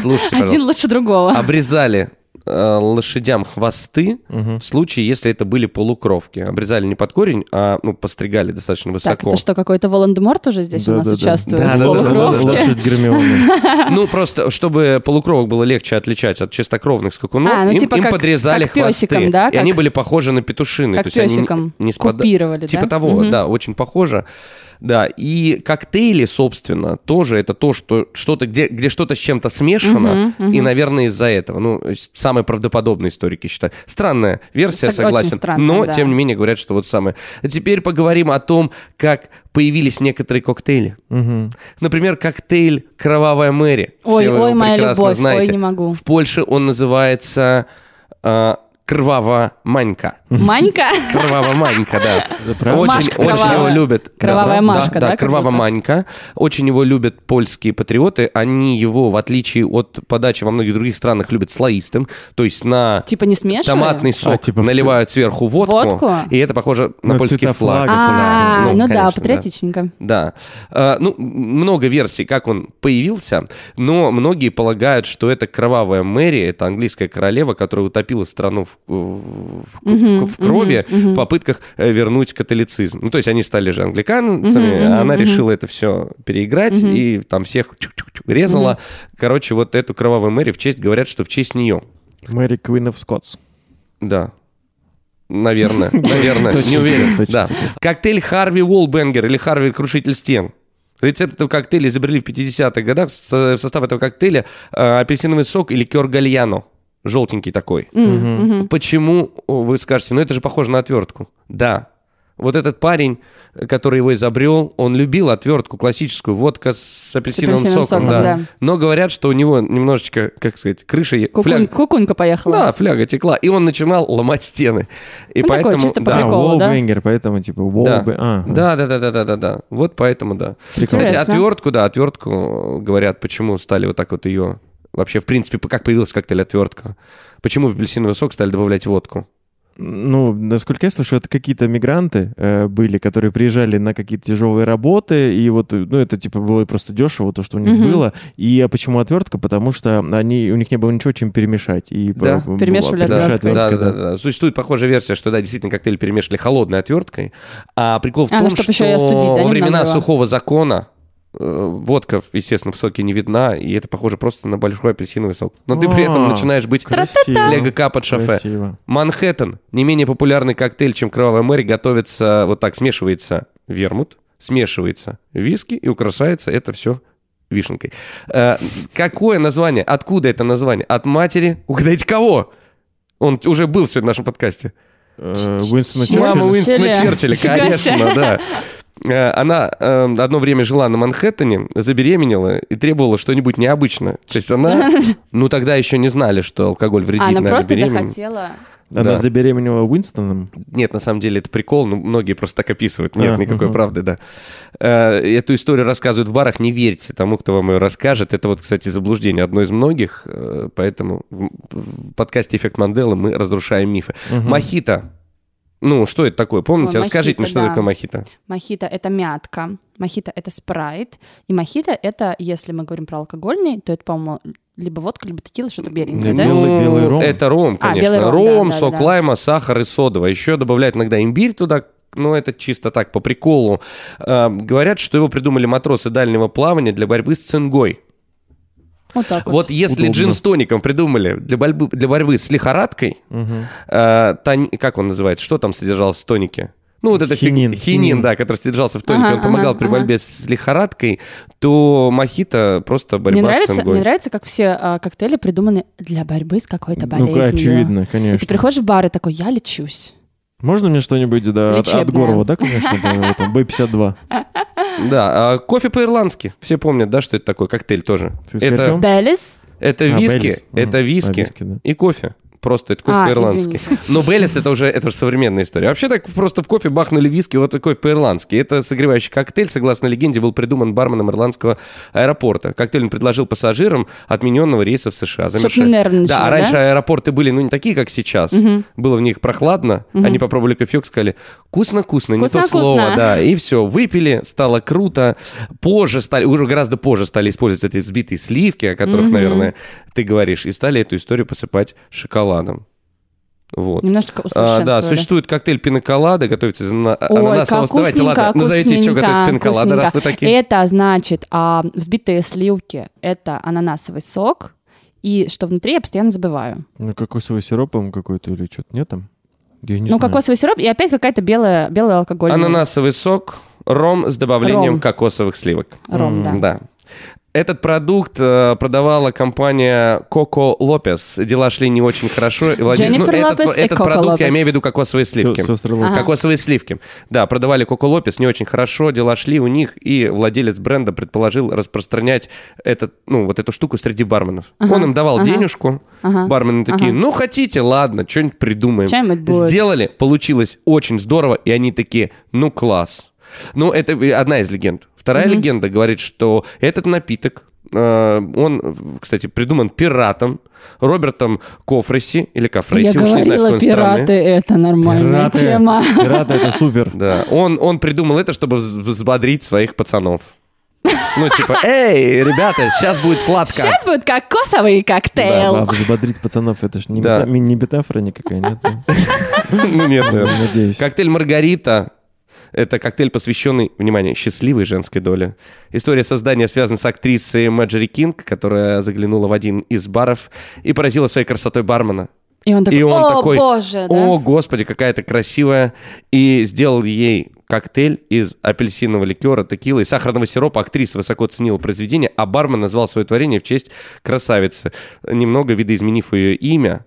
Слушайте, один лучше другого. Обрезали лошадям хвосты Мгм. в случае, если это были полукровки. Обрезали не под корень, а ну, постригали достаточно Так, высоко. это что, какой-то Волан-де-Морт уже здесь у нас Да-да-да. участвует Да, в да, да, да, да, да. полукровке? Лошадь Гермионы. Ну, просто, чтобы полукровок было легче отличать от чистокровных скакунов, А, ну, им, типа им как- подрезали как хвосты. да, И они как- были похожи на петушины. Как то есть они пёсикам не спада- купировали, Типа да? того, Мгм. да, очень похоже. Да, и коктейли, собственно, тоже это то, что что-то, где, где что-то с чем-то смешано, Мгм, мгм. и, наверное, из-за этого. Ну, самые правдоподобные историки считают. Странная версия, Сог- очень согласен. странная, но, да. тем не менее, говорят, что вот самое. А теперь поговорим о том, как появились некоторые коктейли. Мгм. Например, коктейль «Кровавая Мэри». Ой, Все вы ой, его моя прекрасно любовь, знаете. ой, не могу. В Польше он называется а, Кроваво-манька. Манька? Кроваво-манька, да. правда? Очень, Машка очень кровавая. его любят. Кровавая да, Машка, да, Да, как кроваво-манька. Очень его любят польские патриоты. Они его, в отличие от подачи во многих других странах, любят слоистым. То есть на Типа не смешивают? томатный сок А, типа наливают сверху водку, Водку? и это похоже на, На польский флаг. А, Да, ну да, конечно, патриотичненько. Да. А, ну, много версий, как он появился, но многие полагают, что это кровавая Мэри, это английская королева, которая утопила страну в, в- в- в крови в попытках э, вернуть католицизм. Ну, то есть они стали же англиканцами, а она решила это все переиграть и там всех резала. Короче, вот эту кровавую Мэри в честь, говорят, что в честь нее. Мэри Квин of Скотс. Да. Наверное, наверное, не уверен. Да. Коктейль Харви Уолбенгер или Харви Крушитель стен. Рецепт этого коктейля изобрели в 50-х годах. В состав этого коктейля э, апельсиновый сок и ликер гальяно. Желтенький такой. Почему, о, вы скажете, ну это же похоже на отвертку. Да. Вот этот парень, который его изобрел, он любил отвертку классическую, водка с апельсиновым, апельсиновым соком, соком, да. да. Но говорят, что у него немножечко, как сказать, крыша... Кукунь- фляг- Кукунька поехала. да, фляга текла, и он начинал ломать стены. И Ну, такое поэтому, чисто по да, приколу. да? Уолбенгер, поэтому типа да. Уолбе... а, да, да, да, да, да, да, да. Вот поэтому, да. Прикольно. Кстати, отвертку, да, отвертку говорят, почему стали вот так вот ее. Вообще, в принципе, как появился коктейль отвертка? Почему в апельсиновый сок стали добавлять водку? Ну, насколько я слышу, это какие-то мигранты э, были, которые приезжали на какие-то тяжелые работы, и вот, ну, это типа было просто дешево, то, что у них Мгм. было. И а почему отвертка? Потому что они, у них не было ничего, чем перемешать. И Да. по- Перемешивали была- отверткой. отвертка, да, да, да, да. Существует похожая версия, что да, действительно коктейль перемешивали холодной отверткой. А прикол в А, том, что еще и остудить, да, во времена сухого закона э, водка, естественно, в соке не видна, и это похоже просто на большой апельсиновый сок. Но ты при этом А, начинаешь быть с лего шофе. Красиво. Манхэттен, не менее популярный коктейль, чем Кровавая Мэри, готовится вот так, смешивается вермут, смешивается виски и украшается это все вишенкой. Э, какое название? Откуда это название? От матери? Угадайте, кого? Он уже был сегодня в нашем подкасте. Э, Уинстона Черчилль. Мама Черчилля. Уинстона Черчилля. Черчилля, конечно, да. Э, Она э, одно время жила на Манхэттене, забеременела и требовала что-нибудь необычное. То есть она, ну тогда еще не знали, что алкоголь вредит, А, она наверное, просто захотела... Она Да. забеременела Уинстоном. Нет, на самом деле это прикол, но многие просто так описывают. Нет А, никакой ага. правды, да. Э, Эту историю рассказывают в барах, не верьте тому, кто вам ее расскажет. Это вот, кстати, заблуждение одно из многих, поэтому в в подкасте «Эффект Манделы» мы разрушаем мифы. Мохито. Ну, что это такое? Помните? Ой, Расскажите мне, что да. такое мохито. Мохито — это мятка, мохито — это спрайт, и мохито — это, если мы говорим про алкогольный, то это, по-моему, либо водка, либо текила, что-то беленькое, да? белый- белый ром. Это ром, А, конечно. белый ром, ром, да, да, сок да. лайма, сахар и содовая. Еще добавляют иногда имбирь туда, но это чисто так, по приколу. Э, говорят, что его придумали матросы дальнего плавания для борьбы с цингой. Вот так вот. Вот если Удобно. джин с тоником придумали для борьбы, для борьбы с лихорадкой, э, тони- как он называется, что там содержалось в тонике? Ну, вот это фиг- Хинин. хинин, Хинин. да, который содержался в тонике, Ага, он помогал ага, при ага. борьбе с лихорадкой, то мохито просто борьба Мне с нравится, цингой. мне нравится, как все а, коктейли придуманы для борьбы с какой-то Ну, болезнью. очевидно, И ты конечно. приходишь в бар и такой, я лечусь. Можно мне что-нибудь да, от, от. Горова, да, конечно, да, в этом, Б-52? Да, а кофе по-ирландски. Все помнят, да, что это такое? Коктейль тоже. Это, игорьком? Baileys. это А, виски, это виски А, виски, да. и кофе. Просто это кофе А, по-ирландски. извините. Но Baileys это уже, это уже современная история. Вообще так просто в кофе бахнули виски, вот такой по-ирландски. Это согревающий коктейль, согласно легенде, был придуман барменом ирландского аэропорта. Коктейль он предложил пассажирам отмененного рейса в США. Нервничали, Да, а да? раньше аэропорты были, ну, не такие, как сейчас. Было в них прохладно. Они попробовали кофеек, сказали, вкусно-вкусно, не то слово, да. И все, выпили, стало круто. Позже стали, уже гораздо позже стали использовать эти взбитые сливки, о которых, наверное, ты говоришь, и стали эту историю посыпать шоколадом. Вот. Немножечко А, усовершенствовали. да, существует коктейль пиноколада, готовится из ана- Ой, ананасового... Давайте, ладно, назовите еще, вкусненько, готовится пиноколада, раз вы такие. Это значит а, взбитые сливки, это ананасовый сок, и что внутри я постоянно забываю. Ну, кокосовый сироп, по-моему, какой-то или что-то нет там? Я не ну, знаю. кокосовый сироп и опять какая-то белая, белый алкоголь. Ананасовый сок, ром с добавлением Ром. кокосовых сливок. Ром, да. Да. Этот продукт э, продавала компания Coco Lopez. Дела шли не очень хорошо. И владелец- Дженнифер этот, Лопес и этот Coco продукт, я Lopez. имею в виду кокосовые сливки. С-. Ага. Кокосовые сливки. Да, продавали Coco Lopez не очень хорошо, дела шли у них, и владелец бренда предположил распространять этот, ну, вот эту штуку среди барменов. Он им давал ага. денежку, Ага. бармены такие, Ага. ну, хотите, ладно, что-нибудь придумаем. Будет. Сделали, получилось очень здорово, и они такие, ну, класс. Ну, это одна из легенд. Вторая легенда говорит, что этот напиток, э, он, кстати, придуман пиратом Робертом Кофреси, или Я Кофреси, уж не знаю, с говорила, какой пираты — это нормальная Пираты. тема. Пираты это супер. Да, он, он придумал это, чтобы вз- взбодрить своих пацанов. Ну, типа, эй, ребята, сейчас будет сладко. Сейчас будет кокосовый коктейл. А взбодрить пацанов, это ж не, Да. мета- не метафора никакая, нет? Ну, нет, наверное. Надеюсь. Коктейль Маргарита. Это коктейль, посвященный, внимание, счастливой женской доле. История создания связана с актрисой Мэджери Кинг, которая заглянула в один из баров и поразила своей красотой бармена. И он такой, и он о, такой, боже, да? о, господи, какая ты красивая. И сделал ей коктейль из апельсинового ликера, текилы и сахарного сиропа. Актриса высоко оценила произведение, а бармен назвал свое творение в честь красавицы, немного видоизменив ее имя,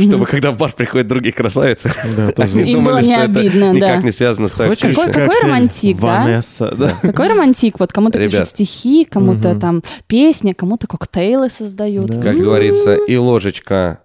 чтобы когда в бар приходят другие красавицы, Да, тоже. они Им думали, было что не это обидно, никак да. не связано с той Хочешь актрисой. Какой- коктейль? романтик, да? Ванесса, да. Какой романтик. Вот кому-то Ребят. пишут стихи, кому-то там песни, кому-то коктейлы создают. Да. Как говорится, и ложечка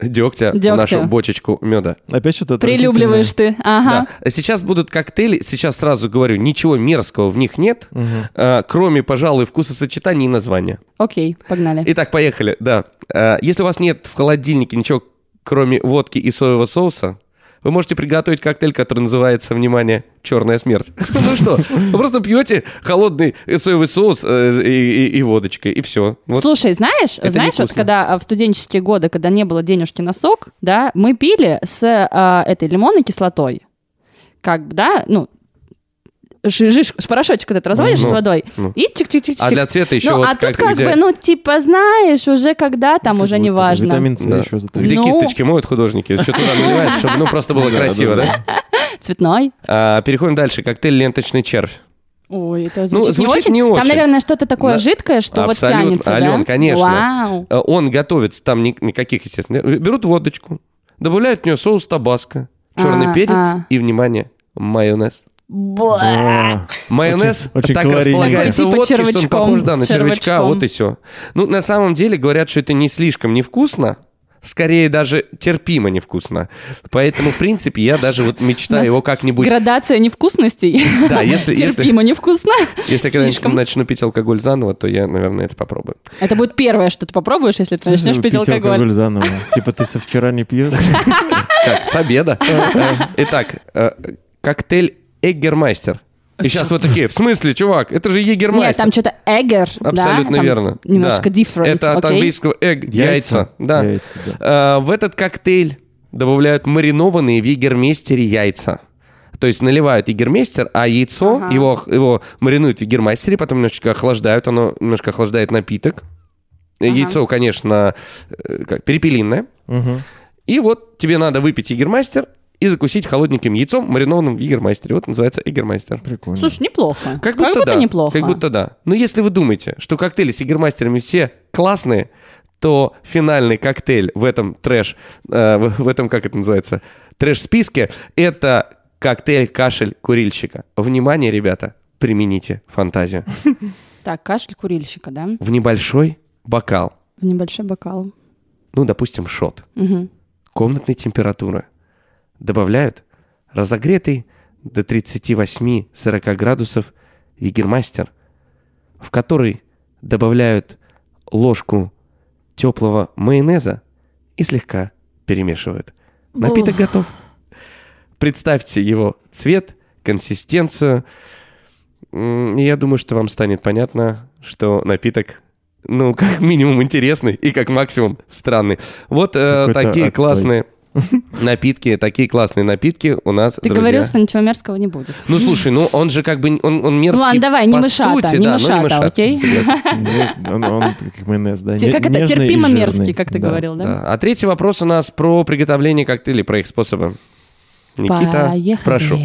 дегтя, в Дегтя. нашу бочечку меда. Опять что-то Прилюбливаешь ты. Ага. Да. Сейчас будут коктейли, сейчас сразу говорю, ничего мерзкого в них нет, э, кроме, пожалуй, вкусосочетания и названия. Окей, погнали. Итак, поехали, да. Э, Если у вас нет в холодильнике ничего, кроме водки и соевого соуса, вы можете приготовить коктейль, который называется, внимание, «Черная смерть». Ну что, вы просто пьете холодный соевый соус э, и водочкой, и все. Слушай, знаешь, знаешь, вот когда а, в студенческие годы, когда не было денежки на сок, да, мы пили с а, этой лимонной кислотой. Как бы, да, ну, жиж, порошочек вот этот разводишь Ну, с водой, ну. и чик-чик-чик-чик. А для цвета еще ну, вот а тут как где- бы, ну, типа, знаешь, уже когда там уже не важно. Витамин С Да. еще зато. Где Ну. кисточки моют художники, еще туда наливаешь, чтобы ну просто было красиво, да? Цветной. А, Переходим дальше. Коктейль «Ленточный червь». Ой, это Ну, звучит, звучит не, не очень. Там, очень. наверное, что-то такое Да. жидкое, что вот Абсолютно. тянется, Ален, да? конечно. Вау. Э, Он готовится, там ни- никаких, естественно. Берут водочку, добавляют в нее соус табаско, черный А, перец а. и, внимание, майонез. Бла. Майонез Очень- очень так калорийненько. располагается типа что он похож да, на червячка, вот и все. Ну, на самом деле, говорят, что это не слишком невкусно, скорее даже терпимо невкусно. Поэтому, в принципе, я даже вот мечтаю его как-нибудь... Градация невкусностей. Да, если, если, Терпимо невкусно. если когда-нибудь Слишком. начну пить алкоголь заново, то я, наверное, это попробую. Это будет первое, что ты попробуешь, если ты начнешь пить алкоголь. заново. Типа ты со вчера не пьешь? Так, с обеда. Итак, э, коктейль Эггермайстер. И сейчас вот такие, в смысле, чувак, это же Нет, Егермайстер. там что-то эггер, да? Абсолютно Там верно. Немножко Да. different, Это от окей? английского egg, яйца. Да. Яйца, да. Э, В этот коктейль добавляют маринованные в егермейстере яйца. То есть наливают егермейстер, а яйцо, Ага. его, его маринуют в егермейстере, потом немножечко охлаждают, оно немножко охлаждает напиток. Яйцо, конечно, э, как перепелиное. Мгм. И вот тебе надо выпить егермастер и закусить холодненьким яйцом, маринованным в егермастере. Вот называется егермастер. Прикольно. Слушай, неплохо. Как будто, да. неплохо. Как будто да. Но если вы думаете, что коктейли с егермастерами все классные, то финальный коктейль в этом трэш, э, в, в этом, как это называется, трэш-списке, это коктейль кашель курильщика. Внимание, ребята, примените фантазию. Так, кашель курильщика, да? В небольшой бокал, В небольшой бокал. ну, допустим, шот, Мгм. комнатной температуры, добавляют разогретый до 38-40 градусов егермастер, в который добавляют ложку теплого майонеза и слегка перемешивают. Напиток готов. Представьте его цвет, консистенцию. Я думаю, что вам станет понятно, что напиток, ну, как минимум интересный и как максимум странный. Вот э, такие отстой. классные напитки, такие классные напитки у нас, Ты друзья. говорил, что ничего мерзкого не будет. Ну, слушай, ну он же как бы, он, он мерзкий Ладно, давай, не по мышата, сути, не да, мышата, но не мышата, окей? согласен. Ну, Он, он как майонез, да. Как это терпимо мерзкий, как ты Да. говорил, да? Да. А третий вопрос у нас про приготовление коктейлей, про их способы. Никита, Поехали. прошу.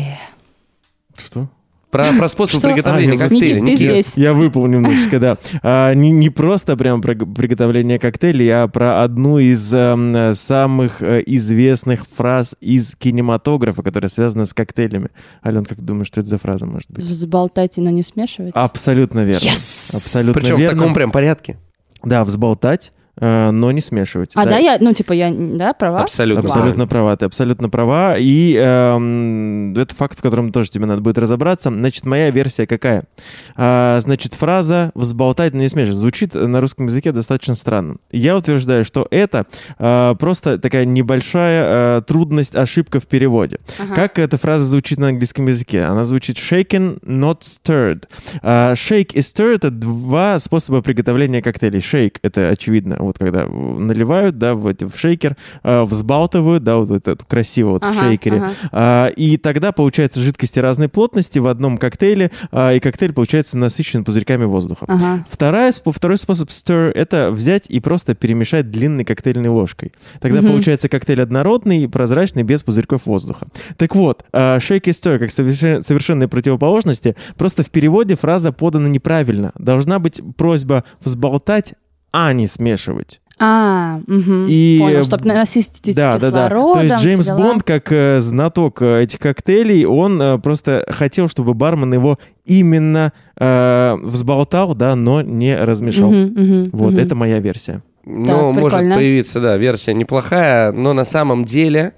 Что? Про, про способ Что? приготовления А, я коктейля. Никит, ты здесь. Я выпал немножечко, да. А, не, не просто прям про приготовление коктейлей, а про одну из эм, э, самых известных фраз из кинематографа, которая связана с коктейлями. Ален, как думаешь, что это за фраза может быть? Взболтайте, но не смешивать. Абсолютно верно. Yes! Абсолютно Причем в верно. таком прям порядке. Да, взболтать, но не смешивать. А, да, я, ну, типа, я, да, права? Абсолютно. Абсолютно права, ты абсолютно права. И эм, это факт, в котором тоже тебе надо будет разобраться. Значит, моя версия какая? А, значит, фраза «взболтать, но не смешивать» звучит на русском языке достаточно странно. Я утверждаю, что это а, просто такая небольшая а, трудность, ошибка в переводе. Ага. Как эта фраза звучит на английском языке? Она звучит shaken, not stirred. А, shake и stir — это два способа приготовления коктейлей. Shake — это, очевидно, вот когда наливают, да, в, эти- в шейкер, а, взбалтывают, да, вот это красиво вот в Ага, шейкере. ага. А, и тогда получается жидкости разной плотности в одном коктейле, а, и коктейль получается насыщен пузырьками воздуха. Ага. Вторая, второй способ stir — это взять и просто перемешать длинной коктейльной ложкой. Тогда Мгм. получается коктейль однородный, прозрачный, без пузырьков воздуха. Так вот, а, shake и stir как совершен- совершенные противоположности, просто в переводе фраза подана неправильно. Должна быть просьба взболтать, а не смешивать. А, мгм. И, Понял, чтобы насытить Да, да, да. То есть Джеймс дела. Бонд, как э, знаток э, этих коктейлей, он э, просто хотел, чтобы бармен его именно э, взболтал, да, но не размешал. Мгм, мгм, Вот, мгм. это моя версия. Ну, может прикольно. появиться, да, версия неплохая, но на самом деле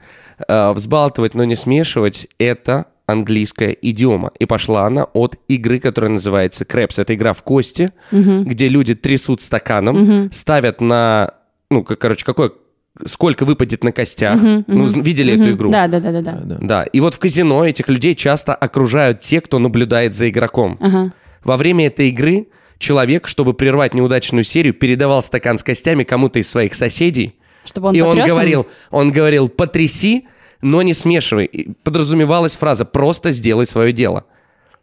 э, взбалтывать, но не смешивать — это английская идиома. И пошла она от игры, которая называется Крэпс. Это игра в кости, где люди трясут стаканом, ставят на, ну, как, короче, какое, сколько выпадет на костях. Ну, з- видели эту Мгм. игру? Да, да, да, да, да. Да. И вот в казино этих людей часто окружают те, кто наблюдает за игроком. Ага. Во время этой игры человек, чтобы прервать неудачную серию, передавал стакан с костями кому-то из своих соседей, Чтобы он и он говорил, он говорил, потряси, но не смешивай. И подразумевалась фраза «просто сделай свое дело».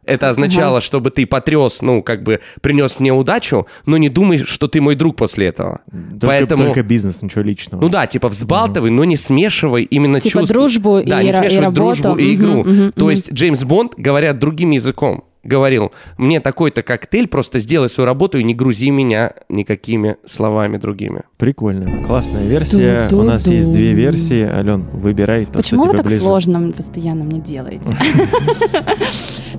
Это означало, чтобы ты потряс, ну, как бы принес мне удачу, но не думай, что ты мой друг после этого. Только, Поэтому... только бизнес, ничего личного. Ну да, типа взбалтывай, но не смешивай именно Типа чувства. дружбу да, и не ра- и смешивай работу. дружбу и игру. мгм, То мгм. есть Джеймс Бонд, говоря другим языком, говорил, мне такой-то коктейль, просто сделай свою работу и не грузи меня никакими словами другими. Прикольно. Классная версия. Ду-ду-ду. У нас есть две версии. Ален, выбирай то, Почему что вы тебе так ближе. сложно постоянно мне делаете?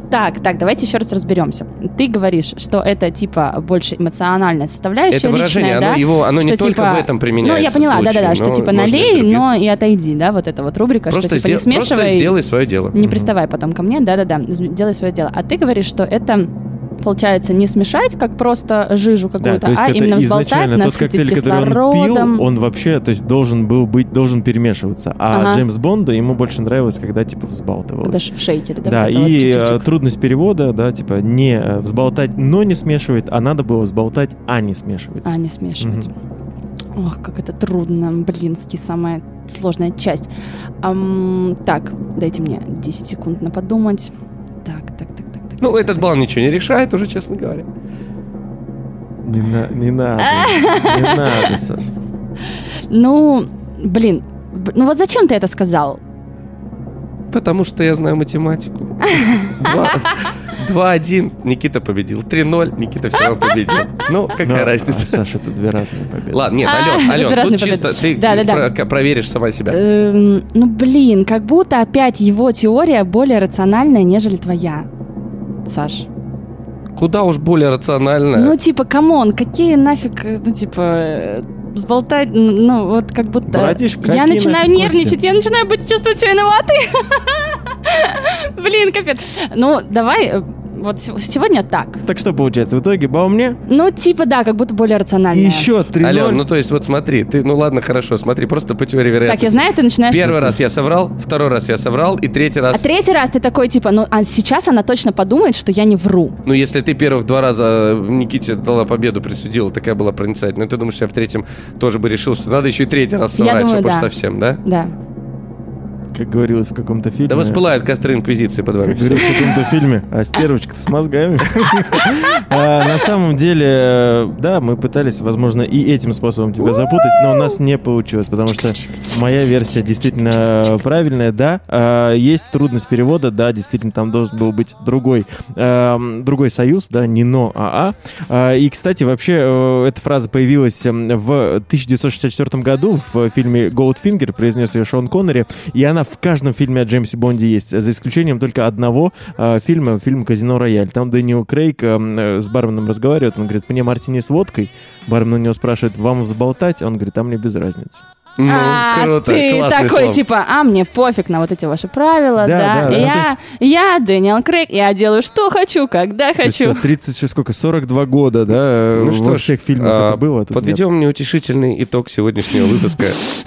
Так, так, давайте еще раз разберемся. Ты говоришь, что это типа больше эмоциональная составляющая Это выражение, личная, оно, да? его, оно не только типа, в этом Ну, применяется я поняла, случае, да-да-да, что типа налей, но и отойди, да, вот это вот рубрика, Просто, что типа не сдел- просто смешивай, сделай свое дело. не приставай потом ко мне, да-да-да, делай свое дело. А ты говоришь, что это получается не смешать, как просто жижу Да, какую-то, то есть а именно взболтать, изначально тот насытить коктейль, который он кислородом. пил, он вообще, то есть должен был быть, должен перемешиваться. А Ага. Джеймс Бонду ему больше нравилось, когда типа взбалтывалось. Ж в шейкере, да? Да, вот и э, чик-чик-чик. трудность перевода, да, типа не э, взболтать, но не смешивает, а надо было взболтать, а не смешивать. А, не смешивать. Ох, как это трудно, блинский, самая сложная часть. Ам, так, дайте мне 10 секунд на подумать. Так, так, так. Ну, так, этот балл ничего не решает уже, честно говоря. Не, на- не надо, не надо, Саша. Ну, блин, ну вот зачем ты это сказал? Потому что я знаю математику. Два- 2-1, Никита победил. 3-0, Никита все равно победил. Ну, какая Ну, а, разница? Саша, это две разные победы. Ладно, нет, А, Ален, это Ален, тут чисто победы. ты Да-да-да. про- к- проверишь сама себя. Эм, ну, блин, как будто опять его теория более рациональная, нежели твоя. Саш. Куда уж более рационально. Ну, типа, come on, какие нафиг, э, ну, типа, э, взболтать, н- ну, вот как будто... Братиш, я начинаю нафиг нервничать, кости? я начинаю быть чувствовать себя виноватой. Блин, капец. Ну, давай, э, вот сегодня так. Так что получается, в итоге балл мне? Ну, типа, да, как будто более рационально. еще 3 Ален, ну то есть вот смотри, ты, ну ладно, хорошо, смотри, просто по теории вероятности. Так, я знаю, ты начинаешь... Первый раз я соврал, второй раз я соврал, и третий А раз... третий раз ты такой, типа, ну, а сейчас она точно подумает, что я не вру. Ну, если ты первых два раза Никите дала победу, присудила, такая была проницательная, ты думаешь, я в третьем тоже бы решил, что надо еще и третий раз Я соврать, думаю, чтобы уж да. совсем, да? Да. Как говорилось в каком-то фильме. Да воспылают костры инквизиции под вами. Как говорилось в каком-то фильме, а стервочка-то с мозгами. А, На самом деле, э, да, мы пытались, возможно, и этим способом тебя запутать, но у нас не получилось, потому что моя версия действительно э, правильная, да. А, Есть трудность перевода, да, действительно, там должен был быть другой, эм, другой союз, да, не но, а а. А, И, кстати, вообще, э, эта фраза появилась эм, в 1964 году в фильме «Голдфингер», произнес ее Шон Коннери, и она в каждом фильме о Джеймсе Бонде есть, за исключением только одного э, фильма, фильм «Казино Рояль». Там Дэниел Крейг э, с барменом разговаривает, он говорит, мне мартини с водкой. Бармен на него спрашивает, вам взболтать? Он говорит, а мне без разницы. Ну, а круто, ты такой, слом. типа, а мне пофиг на вот эти ваши правила, Да, да. да, да. Я, я Дэниел Крейг, я делаю что хочу, когда хочу. э, 36, сколько, 42 года, да, Ну во что ж, всех фильмах а, это было. а нет. подведем неутешительный итог сегодняшнего выпуска.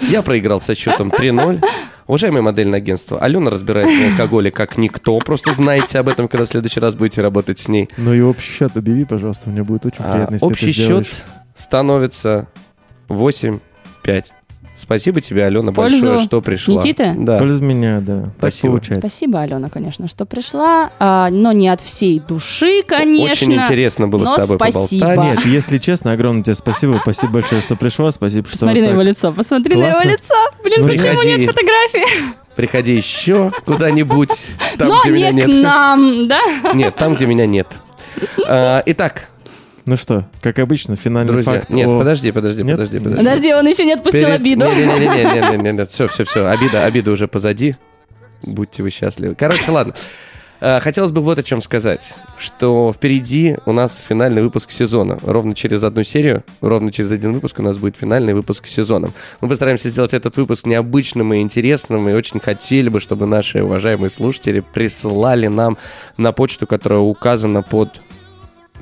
Я проиграл со счетом 3-0. Уважаемое модельное агентство, Алена разбирается в алкоголе как никто. Просто знайте об этом, когда в следующий раз будете работать с ней. Ну и общий счет объяви, пожалуйста, мне будет очень А, приятно, если общий ты это сделаешь. счет становится 8-5. Спасибо тебе, Алена, Пользу большое, что пришла. Никиты? Да. Пользу меня, да. Спасибо. получается. Спасибо, Алена, конечно, что пришла, а, но не от всей души, конечно. Очень интересно было с тобой спасибо. поболтать. Нет, если честно, огромное тебе спасибо. Спасибо большое, что пришла. Спасибо, что Посмотри вот на его лицо, посмотри на Классно. его лицо. Блин, Ну, почему приходи. нет фотографии? Приходи еще куда-нибудь, там, но где не меня к нет. нам, да? Нет, там, где меня нет. А, Итак, Ну что, как обычно, финальный друзья. факт. Нет, о- подожди, подожди, Нет? подожди, подожди. Подожди, он еще не отпустил обиду. Не-не-не, все, все, все. Обида, обида уже позади. Будьте вы счастливы. Короче, ладно. А, Хотелось бы вот о чем сказать, что впереди у нас финальный выпуск сезона. Ровно через одну серию, ровно через один выпуск у нас будет финальный выпуск сезона. Мы постараемся сделать этот выпуск необычным и интересным, и очень хотели бы, чтобы наши уважаемые слушатели присылали нам на почту, которая указана под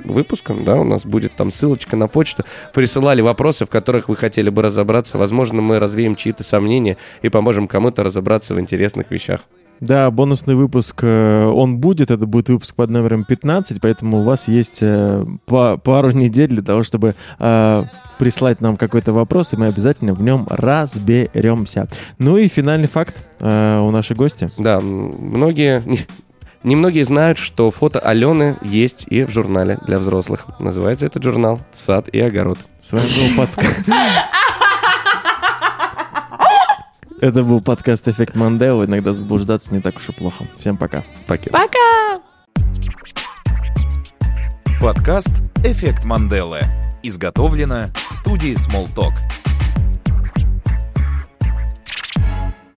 выпуском, да, у нас будет там ссылочка на почту, присылали вопросы, в которых вы хотели бы разобраться. Возможно, мы развеем чьи-то сомнения и поможем кому-то разобраться в интересных вещах. Да, бонусный выпуск, э, он будет, это будет выпуск под номером 15, поэтому у вас есть э, па- пару недель для того, чтобы э, прислать нам какой-то вопрос, и мы обязательно в нем разберемся. Ну и финальный факт у нашей гости. Да, многие... не- Немногие знают, что фото Алены есть и в журнале для взрослых. Называется этот журнал «Сад и огород». С вами был подкаст... Это был подкаст «Эффект Мандела». Иногда заблуждаться не так уж и плохо. Всем пока. Пакет. Пока! Подкаст «Эффект Манделы». Изготовлено в студии Smalltalk.